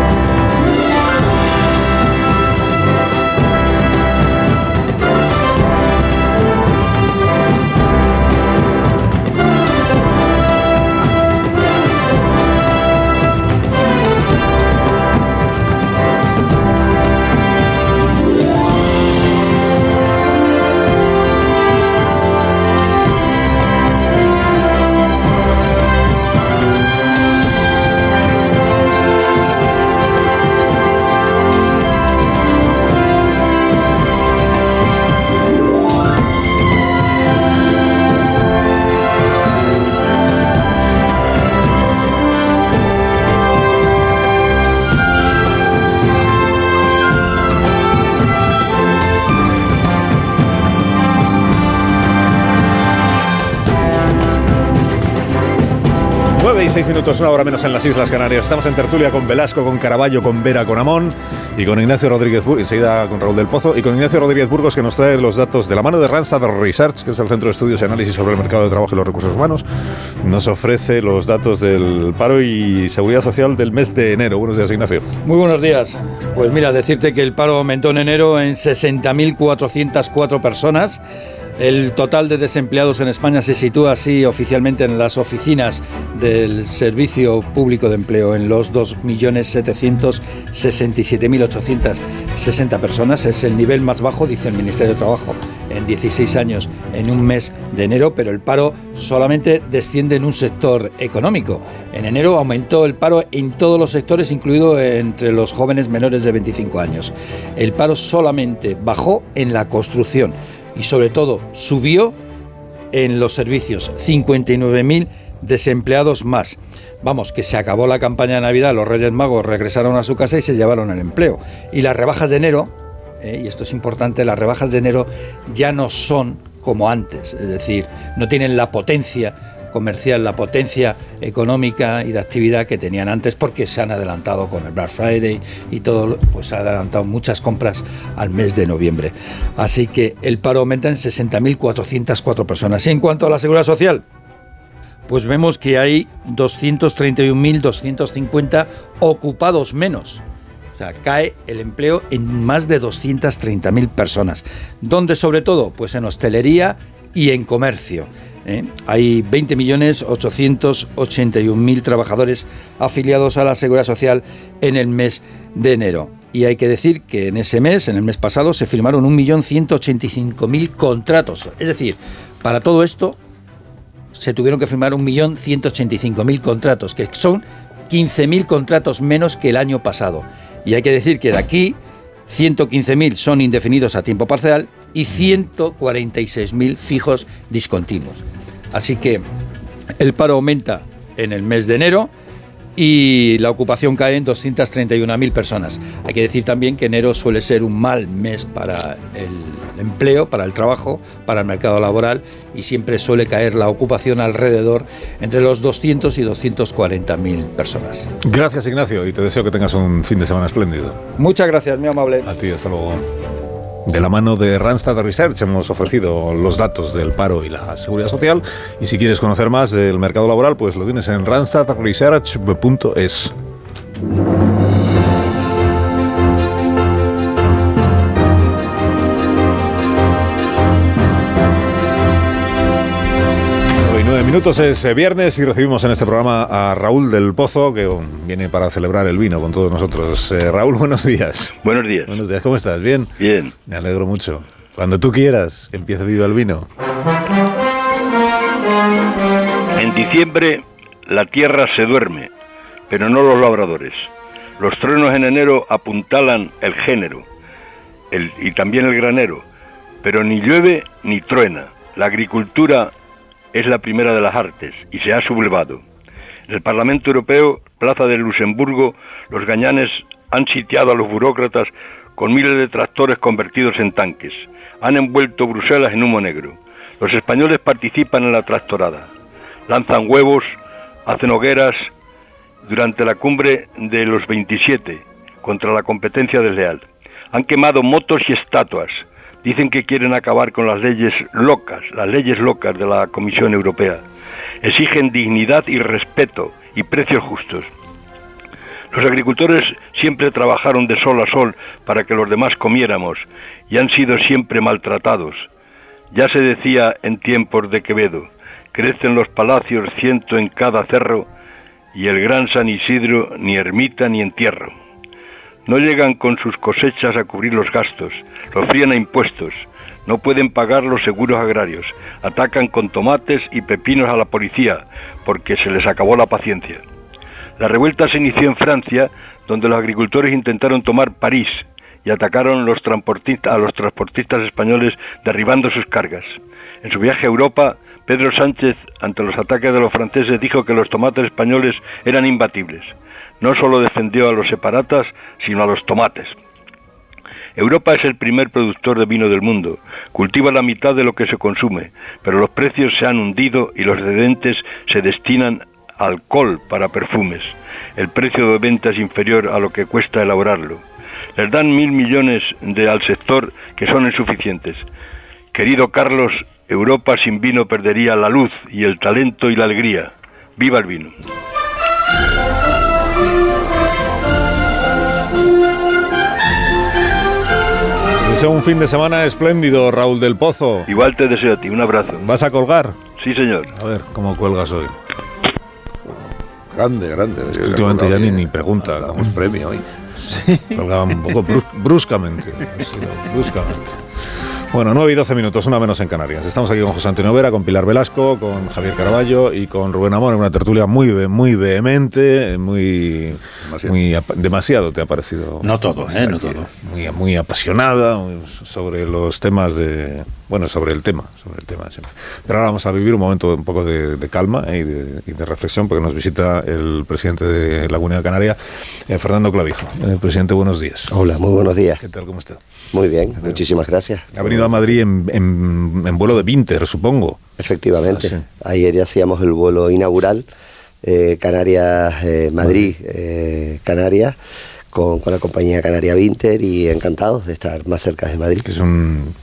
6 minutos, una hora menos en las Islas Canarias. Estamos en tertulia con Velasco, con Caraballo, con Vera, con Amón y con Ignacio Rodríguez Burgos, enseguida con Raúl del Pozo, y con Ignacio Rodríguez Burgos que nos trae los datos de la mano de Randstad Research, que es el Centro de Estudios y Análisis sobre el Mercado de Trabajo y los Recursos Humanos. Nos ofrece los datos del paro y seguridad social del mes de enero. Buenos días, Ignacio. Muy buenos días. Pues mira, decirte que el paro aumentó en enero en 60.404 personas el total de desempleados en España se sitúa así oficialmente en las oficinas del Servicio Público de Empleo en los 2.767.860 personas. Es el nivel más bajo, dice el Ministerio de Trabajo, en 16 años, en un mes de enero, pero el paro solamente desciende en un sector económico. En enero aumentó el paro en todos los sectores, incluido entre los jóvenes menores de 25 años. El paro solamente bajó en la construcción y sobre todo subió en los servicios, 59.000 desempleados más. Vamos, que se acabó la campaña de Navidad, los Reyes Magos regresaron a su casa y se llevaron el empleo. Y las rebajas de enero, eh, y esto es importante, las rebajas de enero ya no son como antes, es decir, no tienen la potencia comercial, la potencia económica y de actividad que tenían antes porque se han adelantado con el Black Friday y todo, pues se han adelantado muchas compras al mes de noviembre. Así que el paro aumenta en 60.404 personas. Y en cuanto a la seguridad social, pues vemos que hay 231.250 ocupados menos. O sea, cae el empleo en más de 230.000 personas. ¿Dónde sobre todo? Pues en hostelería y en comercio. ¿Eh? Hay 20.881.000 trabajadores afiliados a la Seguridad Social en el mes de enero. Y hay que decir que en ese mes, en el mes pasado, se firmaron 1.185.000 contratos. Es decir, para todo esto se tuvieron que firmar 1.185.000 contratos, que son 15.000 contratos menos que el año pasado. Y hay que decir que de aquí 115.000 son indefinidos a tiempo parcial y 146.000 fijos discontinuos. Así que el paro aumenta en el mes de enero y la ocupación cae en 231.000 personas. Hay que decir también que enero suele ser un mal mes para el empleo, para el trabajo, para el mercado laboral y siempre suele caer la ocupación alrededor entre los 200 y 240.000 personas. Gracias Ignacio y te deseo que tengas un fin de semana espléndido. Muchas gracias, muy amable. A ti, hasta luego. De la mano de Randstad Research hemos ofrecido los datos del paro y la seguridad social. Y si quieres conocer más del mercado laboral, pues lo tienes en randstadresearch.es. Minutos es eh, viernes y recibimos en este programa a Raúl del Pozo, que um, viene para celebrar el vino con todos nosotros. Eh, Raúl, buenos días. Buenos días. Buenos días, ¿cómo estás? ¿Bien? Bien. Me alegro mucho. Cuando tú quieras, empieza Viva el Vino. En diciembre la tierra se duerme, pero no los labradores. Los truenos en enero apuntalan el género el, y también el granero, pero ni llueve ni truena. La agricultura es la primera de las artes y se ha sublevado. En el Parlamento Europeo, Plaza del Luxemburgo, los gañanes han sitiado a los burócratas con miles de tractores convertidos en tanques. Han envuelto Bruselas en humo negro. Los españoles participan en la tractorada. Lanzan huevos, hacen hogueras durante la cumbre de los 27 contra la competencia desleal. Han quemado motos y estatuas, Dicen que quieren acabar con las leyes locas, las leyes locas de la Comisión Europea. Exigen dignidad y respeto y precios justos. Los agricultores siempre trabajaron de sol a sol para que los demás comiéramos y han sido siempre maltratados. Ya se decía en tiempos de Quevedo, crecen los palacios ciento en cada cerro y el gran San Isidro ni ermita ni entierro. No llegan con sus cosechas a cubrir los gastos, los frían a impuestos, no pueden pagar los seguros agrarios, atacan con tomates y pepinos a la policía, porque se les acabó la paciencia. La revuelta se inició en Francia, donde los agricultores intentaron tomar París y atacaron a los transportistas españoles derribando sus cargas. En su viaje a Europa, Pedro Sánchez, ante los ataques de los franceses, dijo que los tomates españoles eran imbatibles no solo defendió a los separatas, sino a los tomates. Europa es el primer productor de vino del mundo, cultiva la mitad de lo que se consume, pero los precios se han hundido y los excedentes se destinan a alcohol para perfumes. El precio de venta es inferior a lo que cuesta elaborarlo. Les dan mil millones de, al sector que son insuficientes. Querido Carlos, Europa sin vino perdería la luz y el talento y la alegría. ¡Viva el vino! Deseo un fin de semana espléndido, Raúl del Pozo. Igual te deseo a ti, un abrazo. ¿Vas a colgar? Sí, señor. A ver, ¿cómo cuelgas hoy? Grande, grande. Últimamente ya ni, ni pregunta. Damos premio hoy. Colgaba un poco bruscamente. bruscamente. Bueno, 9 y 12 minutos, una menos en Canarias. Estamos aquí con José Antonio Vera, con Pilar Velasco, con Javier Caraballo y con Rubén Amor en una tertulia muy, muy vehemente, muy demasiado. muy demasiado te ha parecido. No todo, ¿eh? No todo. Muy, muy apasionada sobre los temas de. Bueno, sobre el tema, sobre el tema. Pero ahora vamos a vivir un momento un poco de, calma ¿eh? y, de, reflexión, porque nos visita el presidente de Laguna de Canaria, eh, Fernando Clavijo. Eh, presidente, buenos días. Hola, muy buenos días. ¿Qué tal? ¿Cómo está? Muy bien, muchísimas gracias. Ha venido a Madrid en, vuelo de Winter, supongo. Efectivamente. Ah, Ayer ya hacíamos el vuelo inaugural, eh, Canarias, eh, eh, Canarias, con, la compañía Canaria Winter y encantados de estar más cerca de Madrid. Que es un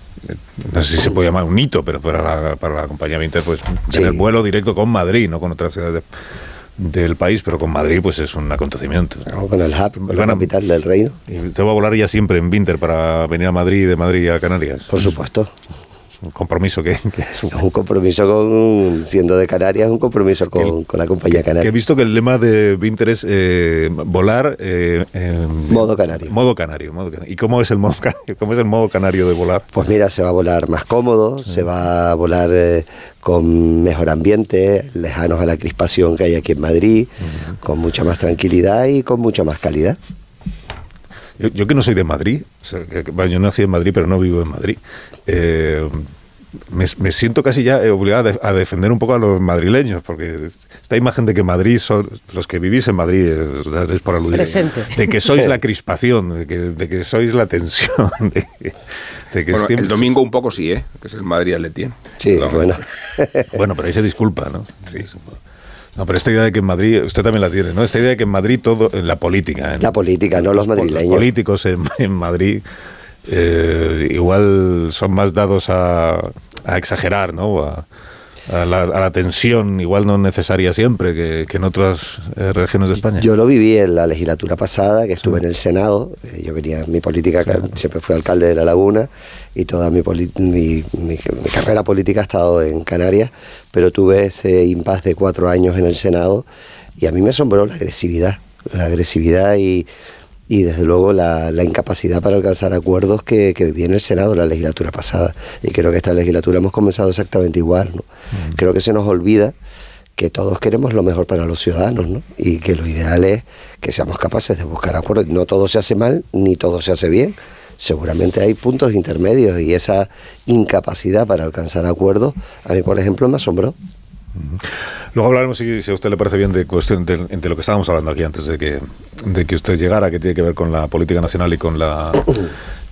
no sé si se puede llamar un hito, pero para la, para la compañía Winter, pues tener vuelo directo con Madrid, no con otras ciudades del país, pero con Madrid pues es un acontecimiento. con el hub, la capital del reino. ¿Y te va a volar ya siempre en Winter para venir a Madrid, de Madrid a Canarias? Por supuesto. Un compromiso que, es un... compromiso con, siendo de Canarias, un compromiso con, la compañía canaria. he visto que el lema de Winter es eh, volar... Eh, modo canario. Modo canario, ¿Y cómo es, el modo canario? cómo es el modo canario de volar? Pues mira, se va a volar más cómodo, se va a volar eh, con mejor ambiente, lejanos a la crispación que hay aquí en Madrid, con mucha más tranquilidad y con mucha más calidad. Yo, que no soy de Madrid, yo nací en Madrid, pero no vivo en Madrid. Eh, me, siento casi ya obligado a, defender un poco a los madrileños, porque esta imagen de que Madrid son los que vivís en Madrid es, por aludir de que sois la crispación, de que, sois la tensión. De, que el domingo un poco sí, ¿eh? que es el Madrid Atleti. Sí, bueno. bueno, pero ahí se disculpa, ¿no? Sí. No, pero esta idea de que en Madrid, usted también la tiene, ¿no? Esta idea de que en Madrid todo, en la política. la política, no los madrileños. Los políticos en, Madrid eh, igual son más dados a, exagerar, ¿no? A, a la, tensión, igual no necesaria siempre, que, en otras eh, regiones de España. Yo lo viví en la legislatura pasada, que estuve en el Senado. Eh, yo venía, mi política, siempre fui alcalde de La Laguna y toda mi, mi, carrera política ha estado en Canarias, pero tuve ese impas de cuatro años en el Senado y a mí me asombró la agresividad, la agresividad y y desde luego la, incapacidad para alcanzar acuerdos que, que viví en el Senado la legislatura pasada. Y creo que esta legislatura hemos comenzado exactamente igual. ¿no? Mm. Creo que se nos olvida que todos queremos lo mejor para los ciudadanos ¿no? y que lo ideal es que seamos capaces de buscar acuerdos. No todo se hace mal ni todo se hace bien. Seguramente hay puntos intermedios y esa incapacidad para alcanzar acuerdos, a mí por ejemplo me asombró. Luego hablaremos, si, a usted le parece bien, de cuestión de, lo que estábamos hablando aquí antes de que, de que usted llegara, que tiene que ver con la política nacional y con la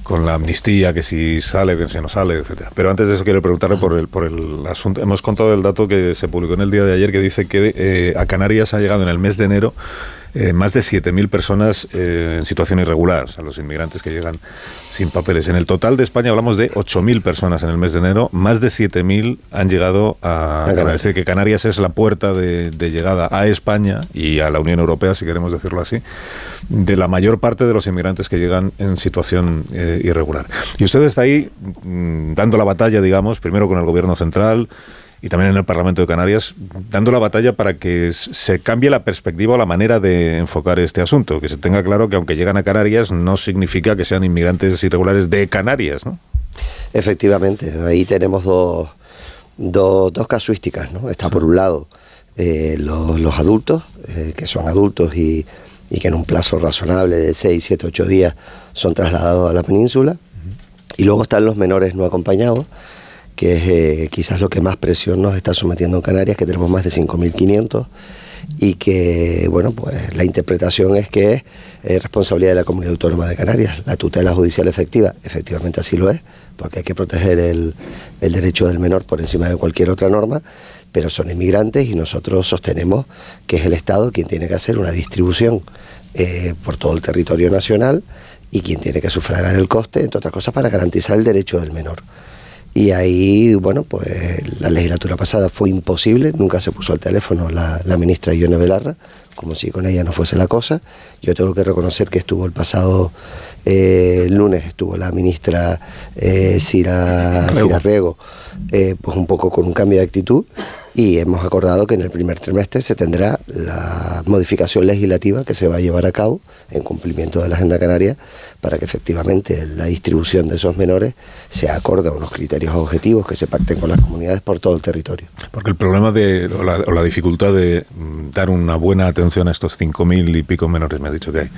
con la amnistía, que si sale, que si no sale, etcétera. Pero antes de eso quiero preguntarle por el, por el asunto. Hemos contado el dato que se publicó en el día de ayer que dice que eh, a Canarias ha llegado en el mes de enero eh, más de 7.000 personas eh, en situación irregular, o sea, los inmigrantes que llegan sin papeles. En el total de España hablamos de 8.000 personas en el mes de enero, más de 7.000 han llegado a, Canarias. Es decir, que Canarias es la puerta de, llegada a España y a la Unión Europea, si queremos decirlo así, de la mayor parte de los inmigrantes que llegan en situación eh, irregular. Y usted está ahí mm, dando la batalla, digamos, primero con el gobierno central, y también en el Parlamento de Canarias, dando la batalla para que se cambie la perspectiva o la manera de enfocar este asunto, que se tenga claro que aunque llegan a Canarias no significa que sean inmigrantes irregulares de Canarias, ¿no? Efectivamente, ahí tenemos dos, dos, casuísticas, ¿no? Está por un lado eh, los, adultos, eh, que son adultos y, y, que en un plazo razonable de 6, 7, 8 días son trasladados a la península, y luego están los menores no acompañados, que es eh, quizás lo que más presión nos está sometiendo en Canarias, que tenemos más de 5.500 y que, bueno, pues la interpretación es que es responsabilidad de la Comunidad Autónoma de Canarias. La tutela judicial efectiva, efectivamente así lo es, porque hay que proteger el, derecho del menor por encima de cualquier otra norma, pero son inmigrantes y nosotros sostenemos que es el Estado quien tiene que hacer una distribución eh, por todo el territorio nacional y quien tiene que sufragar el coste, entre otras cosas, para garantizar el derecho del menor. Y ahí, bueno, pues la legislatura pasada fue imposible, nunca se puso al teléfono la, ministra Ione Belarra, como si con ella no fuese la cosa. Yo tengo que reconocer que estuvo el pasado eh, lunes, estuvo la ministra eh, Cira, Riego, eh, pues un poco con un cambio de actitud y hemos acordado que en el primer trimestre se tendrá la modificación legislativa que se va a llevar a cabo en cumplimiento de la Agenda Canaria para que efectivamente la distribución de esos menores sea acorde a unos criterios objetivos que se pacten con las comunidades por todo el territorio. Porque el problema de, o la, dificultad de mm, dar una buena atención a estos 5.000 y pico menores, me ha dicho que hay,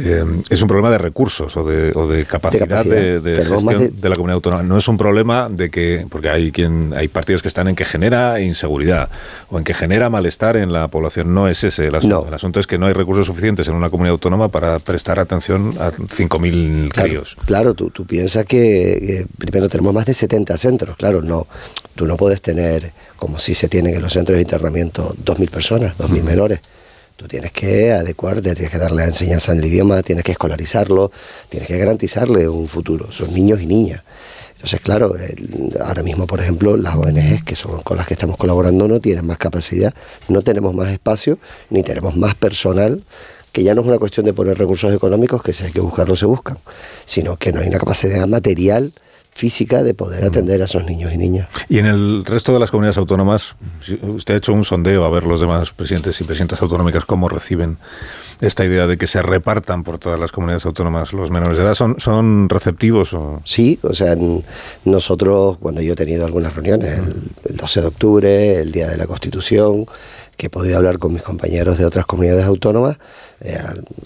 eh, es un problema de recursos o de, o de capacidad de, gestión de... la comunidad autónoma. No es un problema de que, porque hay quien hay partidos que están en que genera inseguridad o en que genera malestar en la población. No es ese el asunto. El asunto es que no hay recursos suficientes en una comunidad autónoma para prestar atención a 5.000 críos. Claro, tú, tú piensas que, primero tenemos más de 70 centros. Claro, no, tú no puedes tener, como si se tienen en los centros de internamiento, 2.000 personas, 2.000 menores Tú tienes que adecuarte, tienes que darle enseñanza en el idioma, tienes que escolarizarlo, tienes que garantizarle un futuro. Son niños y niñas. Entonces, claro, ahora mismo, por ejemplo, las ONGs que son con las que estamos colaborando no tienen más capacidad, no tenemos más espacio, ni tenemos más personal, que ya no es una cuestión de poner recursos económicos, que si hay que buscarlos se buscan, sino que no hay una capacidad material física de poder atender a esos niños y niñas. Y en el resto de las comunidades autónomas, usted ha hecho un sondeo a ver los demás presidentes y presidentas autonómicas cómo reciben esta idea de que se repartan por todas las comunidades autónomas los menores de edad. ¿Son, son receptivos? O? Sí, o sea, nosotros, cuando yo he tenido algunas reuniones, el, 12 de octubre, el Día de la Constitución, que he podido hablar con mis compañeros de otras comunidades autónomas, eh,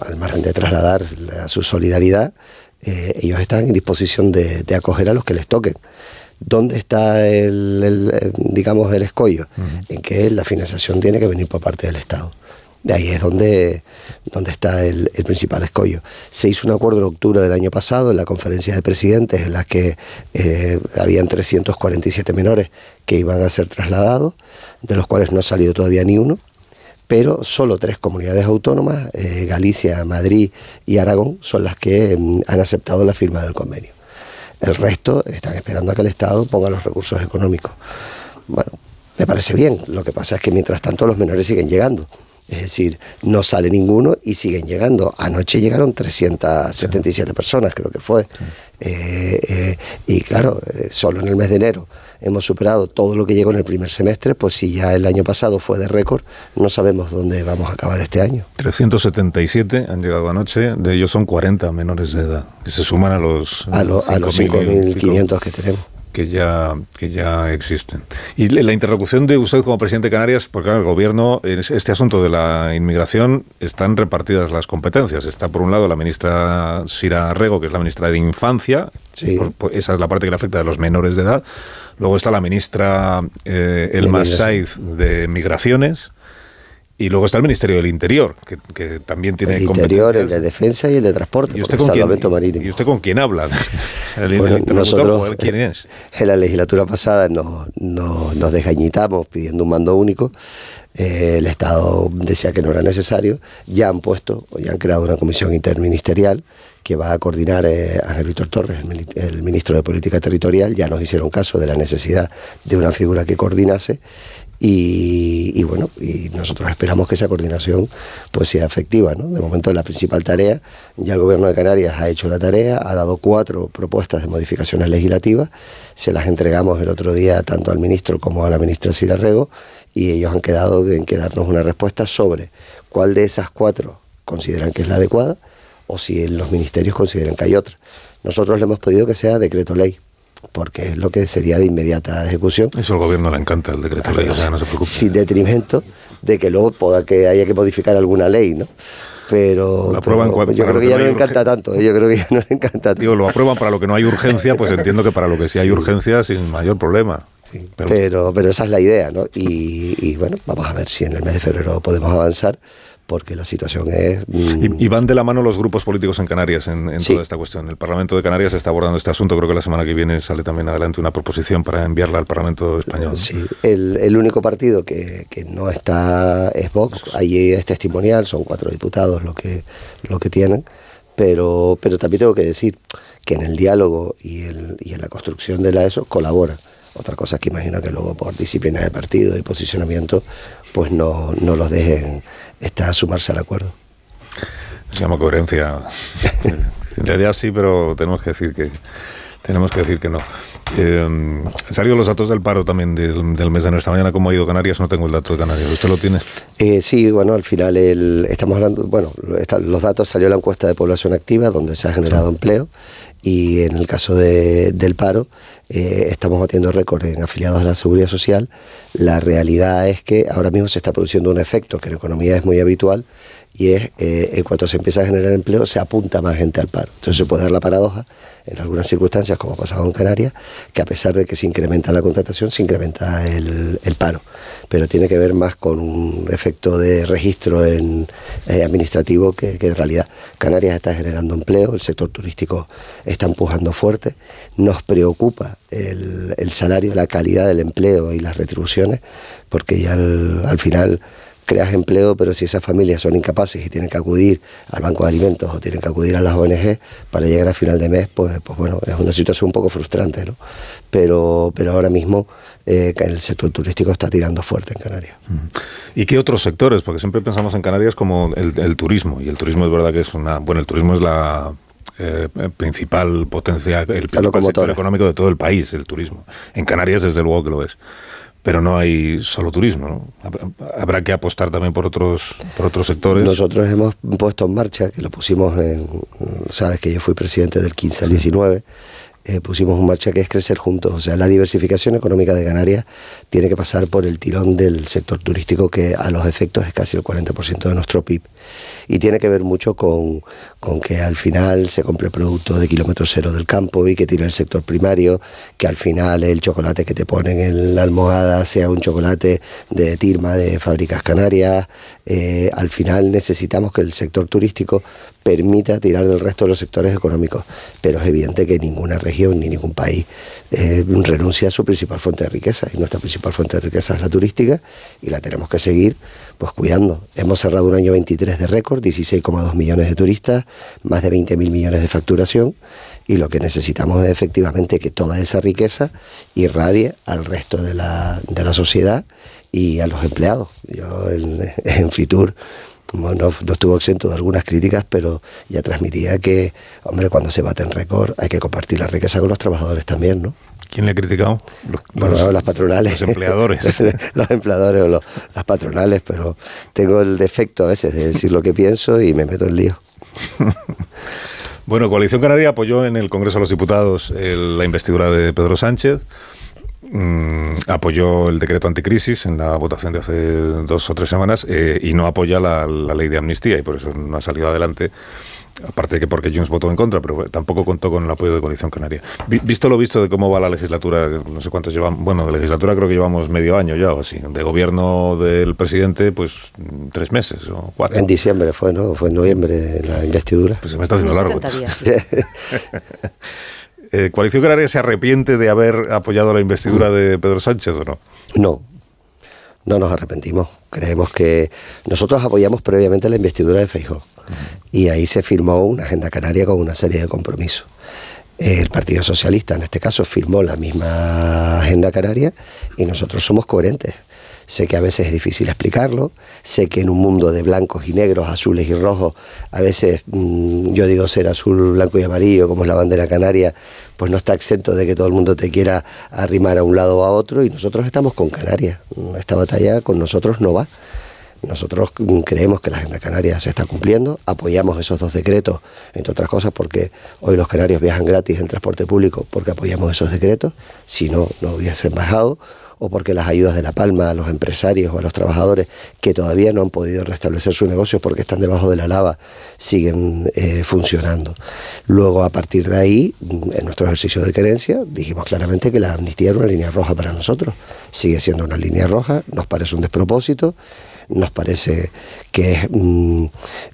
al, margen de trasladar su solidaridad, eh, ellos están en disposición de, acoger a los que les toquen. ¿Dónde está el, digamos, el escollo? En que la financiación tiene que venir por parte del Estado. De ahí es donde, donde está el, principal escollo. Se hizo un acuerdo en octubre del año pasado en la conferencia de presidentes en la que eh, habían 347 menores que iban a ser trasladados, de los cuales no ha salido todavía ni uno, pero solo tres comunidades autónomas, eh, Galicia, Madrid y Aragón, son las que mm, han aceptado la firma del convenio. El resto están esperando a que el Estado ponga los recursos económicos. Bueno, me parece bien, lo que pasa es que mientras tanto los menores siguen llegando. Es decir, no sale ninguno y siguen llegando. Anoche llegaron 377 personas, creo que fue. Eh, eh, y claro, solo en el mes de enero hemos superado todo lo que llegó en el primer semestre, pues si ya el año pasado fue de récord, no sabemos dónde vamos a acabar este año. 377 han llegado anoche, de ellos son 40 menores de edad, que se suman a los, a, a los 5.500 que tenemos que ya, que ya existen. Y la interlocución de usted como presidente de Canarias, porque claro, el gobierno, en este asunto de la inmigración, están repartidas las competencias. Está por un lado la ministra Sira Rego, que es la ministra de Infancia, esa es la parte que le afecta a los menores de edad. Luego está la ministra eh, Elma Saiz de Migraciones y luego está el Ministerio del Interior, que, también tiene El Interior, el de Defensa y el de Transporte, ¿Y usted, con quién, marítimo. ¿Y usted con quién habla? El, nosotros, ¿quién es? En la legislatura pasada nos, nos, desgañitamos pidiendo un mando único. Eh, el Estado decía que no era necesario. Ya han puesto, o ya han creado una comisión interministerial que va a coordinar eh, Ángel Víctor Torres, el, ministro de Política Territorial. Ya nos hicieron caso de la necesidad de una figura que coordinase y, bueno, y nosotros esperamos que esa coordinación pues sea efectiva. ¿no? De momento la principal tarea, ya el Gobierno de Canarias ha hecho la tarea, ha dado cuatro propuestas de modificaciones legislativas, se las entregamos el otro día tanto al ministro como a la ministra Rego y ellos han quedado en que darnos una respuesta sobre cuál de esas cuatro consideran que es la adecuada o si los ministerios consideran que hay otra. Nosotros le hemos pedido que sea decreto ley porque es lo que sería de inmediata ejecución. Eso al gobierno le encanta, el decreto ley, o sea, no se preocupe. Sin detrimento de que luego pueda que haya que modificar alguna ley, ¿no? Pero, yo creo que ya no, le encanta tanto, yo creo que ya no le encanta tanto. Digo, lo aprueban para lo que no hay urgencia, pues entiendo que para lo que sí hay urgencia, sin mayor problema. Sí, pero, pero, esa es la idea, ¿no? Y, y bueno, vamos a ver si en el mes de febrero podemos avanzar porque la situación es... Y, van de la mano los grupos políticos en Canarias en, toda esta cuestión. El Parlamento de Canarias está abordando este asunto, creo que la semana que viene sale también adelante una proposición para enviarla al Parlamento español. Sí, el, único partido que, no está es Vox, allí es testimonial, son cuatro diputados lo que, lo que tienen, pero, pero también tengo que decir que en el diálogo y, el, y en la construcción de la ESO colaboran. Otra cosa es que imagino que luego por disciplina de partido y posicionamiento pues no, no los dejen estar sumarse al acuerdo. Se llama coherencia. en realidad sí, pero tenemos que decir que tenemos que decir que no. Eh, salido los datos del paro también del, mes de. Esta mañana, ¿cómo ha ido Canarias? No tengo el dato de Canarias. ¿Usted lo tiene? Eh, sí, bueno, al final el, estamos hablando, bueno, los datos salió la encuesta de población activa, donde se ha generado empleo, y en el caso del paro, eh, estamos batiendo récord en afiliados a la seguridad social. La realidad es que ahora mismo se está produciendo un efecto que en economía es muy habitual, y es eh, en cuanto se empieza a generar empleo se apunta más gente al paro. Entonces se puede dar la paradoja en algunas circunstancias, como ha pasado en Canarias, que a pesar de que se incrementa la contratación, se incrementa el, paro. Pero tiene que ver más con un efecto de registro eh, administrativo que, que, en realidad. Canarias está generando empleo, el sector turístico está empujando fuerte, nos preocupa el, salario, la calidad del empleo y las retribuciones, porque ya al final creas empleo, pero si esas familias son incapaces y tienen que acudir al banco de alimentos o tienen que acudir a las ONG para llegar a final de mes, pues, pues bueno, es una situación un poco frustrante, ¿no? Pero, pero ahora mismo eh, el sector turístico está tirando fuerte en Canarias. ¿Y qué otros sectores? Porque siempre pensamos en Canarias como el, turismo, y el turismo es verdad que es una... Bueno, el turismo es la eh, principal potencia, el principal sector económico de todo el país, el turismo. En Canarias, desde luego que lo es pero no hay solo turismo. ¿no? Habrá que apostar también por otros, por otros sectores. Nosotros hemos puesto en marcha, que lo pusimos en, sabes que yo fui presidente del 15 al 19, eh, pusimos en marcha que es crecer juntos. O sea, la diversificación económica de Canarias tiene que pasar por el tirón del sector turístico, que a los efectos es casi el 40% de nuestro PIB. Y tiene que ver mucho con, que al final se compre producto de kilómetro cero del campo y que tiene el sector primario, que al final el chocolate que te ponen en la almohada sea un chocolate de Tirma, de fábricas canarias. Eh, al final necesitamos que el sector turístico permita tirar del resto de los sectores económicos. Pero es evidente que ninguna región ni ningún país eh, renuncia a su principal fuente de riqueza. Y nuestra principal fuente de riqueza es la turística y la tenemos que seguir pues cuidando. Hemos cerrado un año 23 de récord, 16,2 millones de turistas, más de 20 mil millones de facturación y lo que necesitamos es efectivamente que toda esa riqueza irradie al resto de la, de la sociedad y a los empleados. Yo en, en Fitur no, no, estuvo exento de algunas críticas, pero ya transmitía que, hombre, cuando se bate en récord hay que compartir la riqueza con los trabajadores también, ¿no? ¿Quién le ha criticado? Los, bueno, las patronales. Los empleadores. los empleadores o los, las patronales, pero tengo el defecto a veces de decir lo que pienso y me meto en lío. bueno, Coalición Canaria apoyó en el Congreso de los Diputados la investidura de Pedro Sánchez. Mm, apoyó el decreto anticrisis en la votación de hace dos o tres semanas eh, y no apoya la, ley de amnistía y por eso no ha salido adelante. Aparte de que porque Junts votó en contra, pero tampoco contó con el apoyo de Coalición Canaria. Visto lo visto de cómo va la legislatura, no sé cuántos llevamos, bueno, de legislatura creo que llevamos medio año ya o así. De gobierno del presidente, pues tres meses o cuatro. En diciembre fue, ¿no? Fue en noviembre la investidura. Pues se me está haciendo largo. Eh, ¿Coalición Canaria se arrepiente de haber apoyado la investidura de Pedro Sánchez o no? No, no nos arrepentimos. Creemos que nosotros apoyamos previamente la investidura de Feijóo y ahí se firmó una agenda canaria con una serie de compromisos. El Partido Socialista, en este caso, firmó la misma agenda canaria y nosotros somos coherentes. Sé que a veces es difícil explicarlo, sé que en un mundo de blancos y negros, azules y rojos, a veces mm, yo digo ser azul, blanco y amarillo, como es la bandera canaria, pues no está exento de que todo el mundo te quiera arrimar a un lado o a otro y nosotros estamos con Canarias. Esta batalla con nosotros no va. Nosotros creemos que la agenda canaria se está cumpliendo, apoyamos esos dos decretos, entre otras cosas porque hoy los canarios viajan gratis en transporte público porque apoyamos esos decretos, si no, no hubiesen bajado o porque las ayudas de La Palma a los empresarios o a los trabajadores que todavía no han podido restablecer su negocio porque están debajo de la lava siguen eh, funcionando. Luego, a partir de ahí, en nuestro ejercicio de creencia, dijimos claramente que la amnistía era una línea roja para nosotros. Sigue siendo una línea roja, nos parece un despropósito nos parece que es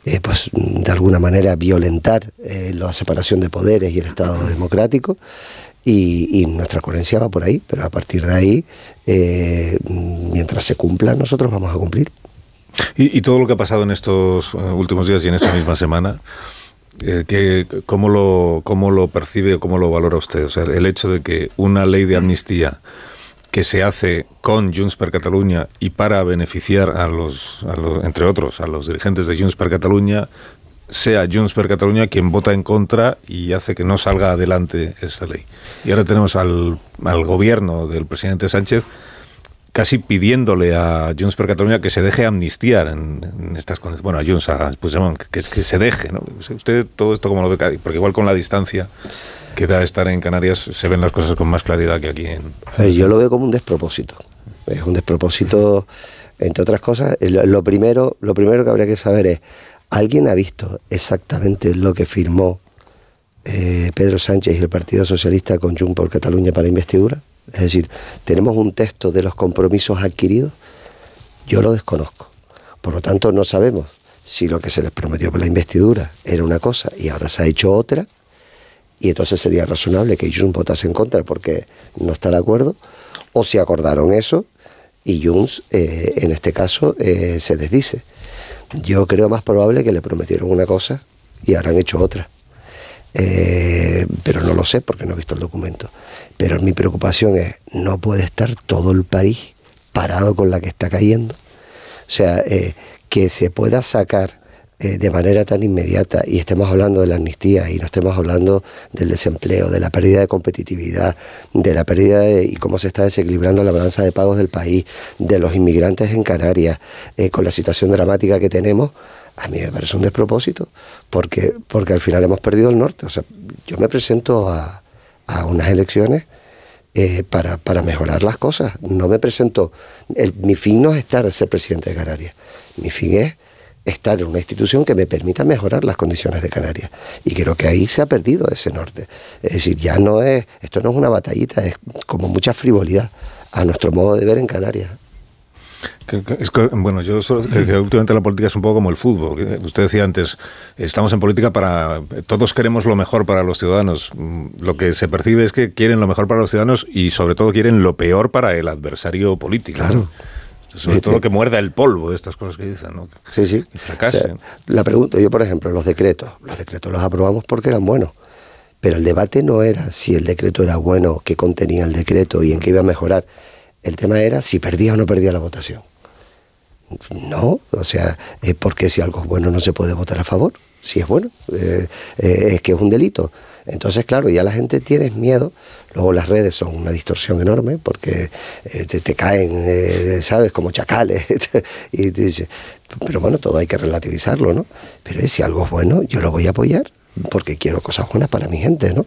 eh, pues, de alguna manera violentar eh, la separación de poderes y el Estado democrático y, nuestra coherencia va por ahí, pero a partir de ahí, eh, mientras se cumpla, nosotros vamos a cumplir. Y, todo lo que ha pasado en estos últimos días y en esta misma semana, eh, cómo, lo, ¿cómo lo percibe o cómo lo valora usted? O sea, el hecho de que una ley de amnistía que se hace con Junts per Cataluña y para beneficiar a los, a los, entre otros, a los dirigentes de Junts per Cataluña, sea Junts per Cataluña quien vota en contra y hace que no salga adelante esa ley. Y ahora tenemos al, al gobierno del presidente Sánchez casi pidiéndole a Junts per Cataluña que se deje amnistiar en, estas condiciones. Bueno, a Junts, a Puigdemont, que, que, que se deje. ¿no? Usted todo esto como lo ve, porque igual con la distancia que da estar en Canarias se ven las cosas con más claridad que aquí en... yo lo veo como un despropósito. Es un despropósito, entre otras cosas. Lo primero, lo primero que habría que saber es ¿Alguien ha visto exactamente lo que firmó eh, Pedro Sánchez y el Partido Socialista con Junts Cataluña para la investidura? Es decir, ¿tenemos un texto de los compromisos adquiridos? Yo lo desconozco. Por lo tanto, no sabemos si lo que se les prometió para la investidura era una cosa y ahora se ha hecho otra, y entonces sería razonable que Junts votase en contra porque no está de acuerdo, o si acordaron eso y Junts, eh, en este caso, eh, se desdice. Yo creo más probable que le prometieron una cosa y ahora han hecho otra. Eh, pero no lo sé porque no he visto el documento. Pero mi preocupación es, no puede estar todo el París parado con la que está cayendo. O sea, que se pueda sacar eh, de manera tan inmediata y estemos hablando de la amnistía y no estemos hablando del desempleo, de la pérdida de competitividad, de la pérdida de, y cómo se está desequilibrando la balanza de pagos del país, de los inmigrantes en Canarias, eh, con la situación dramática que tenemos, a mí me parece un despropósito, porque, porque al final hemos perdido el norte. O sea, yo me presento a, a unas elecciones eh, para, para, mejorar las cosas. No me presento, el, mi fin no es estar ser presidente de Canarias, mi fin es estar en una institución que me permita mejorar las condiciones de Canarias. Y creo que ahí se ha perdido ese norte. Es decir, ya no es, esto no es una batallita, es como mucha frivolidad a nuestro modo de ver en Canarias. Es que, bueno, yo creo que últimamente la política es un poco como el fútbol. Usted decía antes, estamos en política para... Todos queremos lo mejor para los ciudadanos. Lo que se percibe es que quieren lo mejor para los ciudadanos y sobre todo quieren lo peor para el adversario político. Claro. Sobre todo que muerda el polvo de estas cosas que dicen, ¿no? Sí, sí. la pregunta, yo por ejemplo, los decretos. Los decretos los aprobamos porque eran buenos. Pero el debate no era si el decreto era bueno, qué contenía el decreto y en qué iba a mejorar. El tema era si perdía o no perdía la votación. No, o sea, es porque si algo es bueno no se puede votar a favor. Si es bueno, eh, eh, es que es un delito. Entonces, claro, ya la gente tiene miedo. Luego las redes son una distorsión enorme porque eh, te, caen, ¿sabes?, como chacales. y te dice, pero bueno, todo hay que relativizarlo, ¿no? Pero si algo es bueno, yo lo voy a apoyar porque quiero cosas buenas para mi gente, ¿no?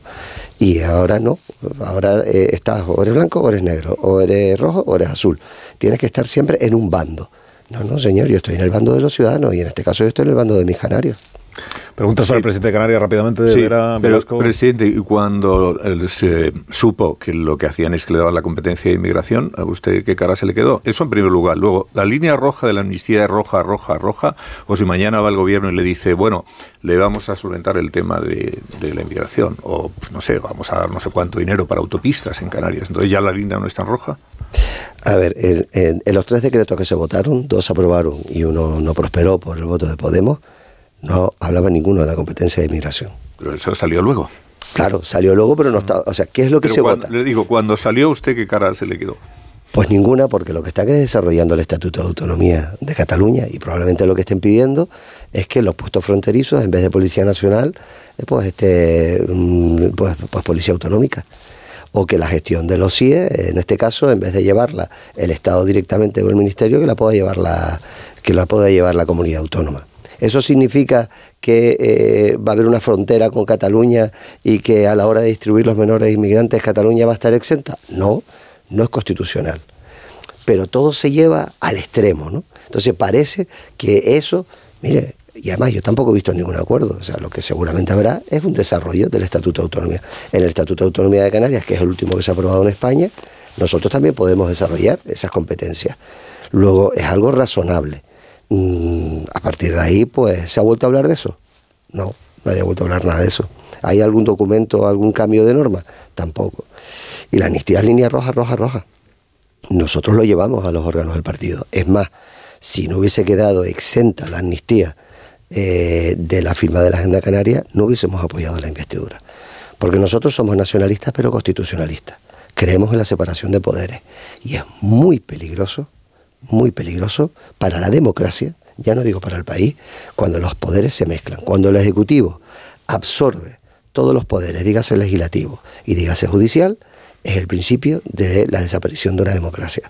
Y ahora no, ahora estás o eres blanco o eres negro, o eres rojo o eres azul. Tienes que estar siempre en un bando. No, no, señor, yo estoy en el bando de los ciudadanos y en este caso yo estoy en el bando de mis canarios. Preguntas para el presidente de Canarias rápidamente. De sí, pero, presidente, y cuando se supo que lo que hacían es que le daban la competencia de inmigración, ¿a usted qué cara se le quedó? Eso en primer lugar. Luego, la línea roja de la amnistía es roja, roja, roja. O si mañana va el gobierno y le dice, bueno, le vamos a solventar el tema de, la inmigración. O, pues, no sé, vamos a dar no sé cuánto dinero para autopistas en Canarias. Entonces ya la línea no es tan roja. A ver, en los tres decretos que se votaron, dos aprobaron y uno no prosperó por el voto de Podemos no hablaba ninguno de la competencia de inmigración. Pero eso salió luego. Claro, salió luego, pero no estaba. O sea, ¿qué es lo que se vota? Le digo, cuando salió usted, ¿qué cara se le quedó? Pues ninguna, porque lo que está desarrollando el Estatuto de Autonomía de Cataluña y probablemente lo que estén pidiendo es que los puestos fronterizos, en vez de Policía Nacional, eh, pues, este, mm, pues, pues Policía Autonómica o que la gestión de los CIE, en este caso, en vez de llevarla el Estado directamente o el Ministerio, que la pueda llevar la, que la pueda llevar la comunidad autónoma. ¿Eso significa que eh, va a haber una frontera con Cataluña y que a la hora de distribuir los menores inmigrantes Cataluña va a estar exenta? No, no es constitucional. Pero todo se lleva al extremo, ¿no? Entonces parece que eso, mire, y además yo tampoco he visto ningún acuerdo, o sea, lo que seguramente habrá es un desarrollo del Estatuto de Autonomía. En el Estatuto de Autonomía de Canarias, que es el último que se ha aprobado en España, nosotros también podemos desarrollar esas competencias. Luego, es algo razonable. Mm, a partir de ahí, pues, ¿se ha vuelto a hablar de eso? No, nadie ha vuelto a hablar nada de eso. ¿Hay algún documento, algún cambio de norma? Tampoco. Y la amnistía es línea roja, roja, roja. Nosotros lo llevamos a los órganos del partido. Es más, si no hubiese quedado exenta la amnistía eh, de la firma de la Agenda Canaria, no hubiésemos apoyado la investidura. Porque nosotros somos nacionalistas, pero constitucionalistas. Creemos en la separación de poderes. Y es muy peligroso muy peligroso para la democracia, ya no digo para el país, cuando los poderes se mezclan, cuando el Ejecutivo absorbe todos los poderes, dígase legislativo y dígase judicial, es el principio de la desaparición de una democracia.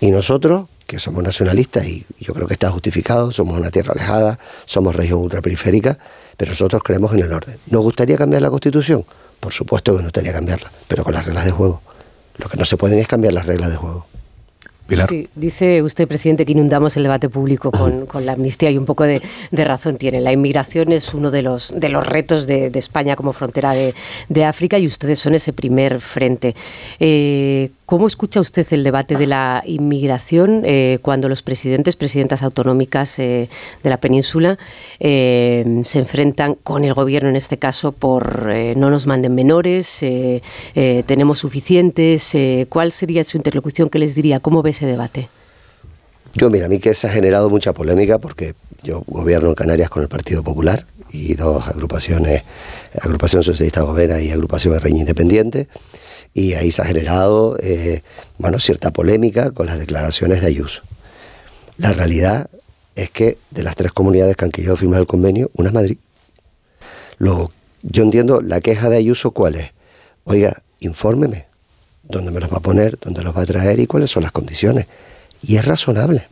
Y nosotros, que somos nacionalistas, y yo creo que está justificado, somos una tierra alejada, somos región ultraperiférica, pero nosotros creemos en el orden. ¿Nos gustaría cambiar la Constitución? Por supuesto que nos gustaría cambiarla, pero con las reglas de juego. Lo que no se pueden es cambiar las reglas de juego dice usted, presidente, que inundamos el debate público con, la amnistía y un poco de, razón tiene. La inmigración es uno de los, de los retos de, España como frontera de, África y ustedes son ese primer frente. Eh, ¿Cómo escucha usted el debate de la inmigración eh, cuando los presidentes, presidentas autonómicas eh, de la península se enfrentan con el gobierno en este caso por no nos manden menores, tenemos suficientes? ¿Cuál sería su interlocución? ¿Qué les diría? ¿Cómo ves ese debate? Yo, mira, a mí que se ha generado mucha polémica porque yo gobierno en Canarias con el Partido Popular y dos agrupaciones, Agrupación Socialista Gobera y Agrupación Reina Independiente, y ahí se ha generado, eh, bueno, cierta polémica con las declaraciones de Ayuso. La realidad es que de las tres comunidades que han querido firmar el convenio, una es Madrid. Lo, yo entiendo la queja de Ayuso, ¿cuál es? Oiga, infórmeme dónde me los va a poner, dónde los va a traer y cuáles son las condiciones. Y es razonable.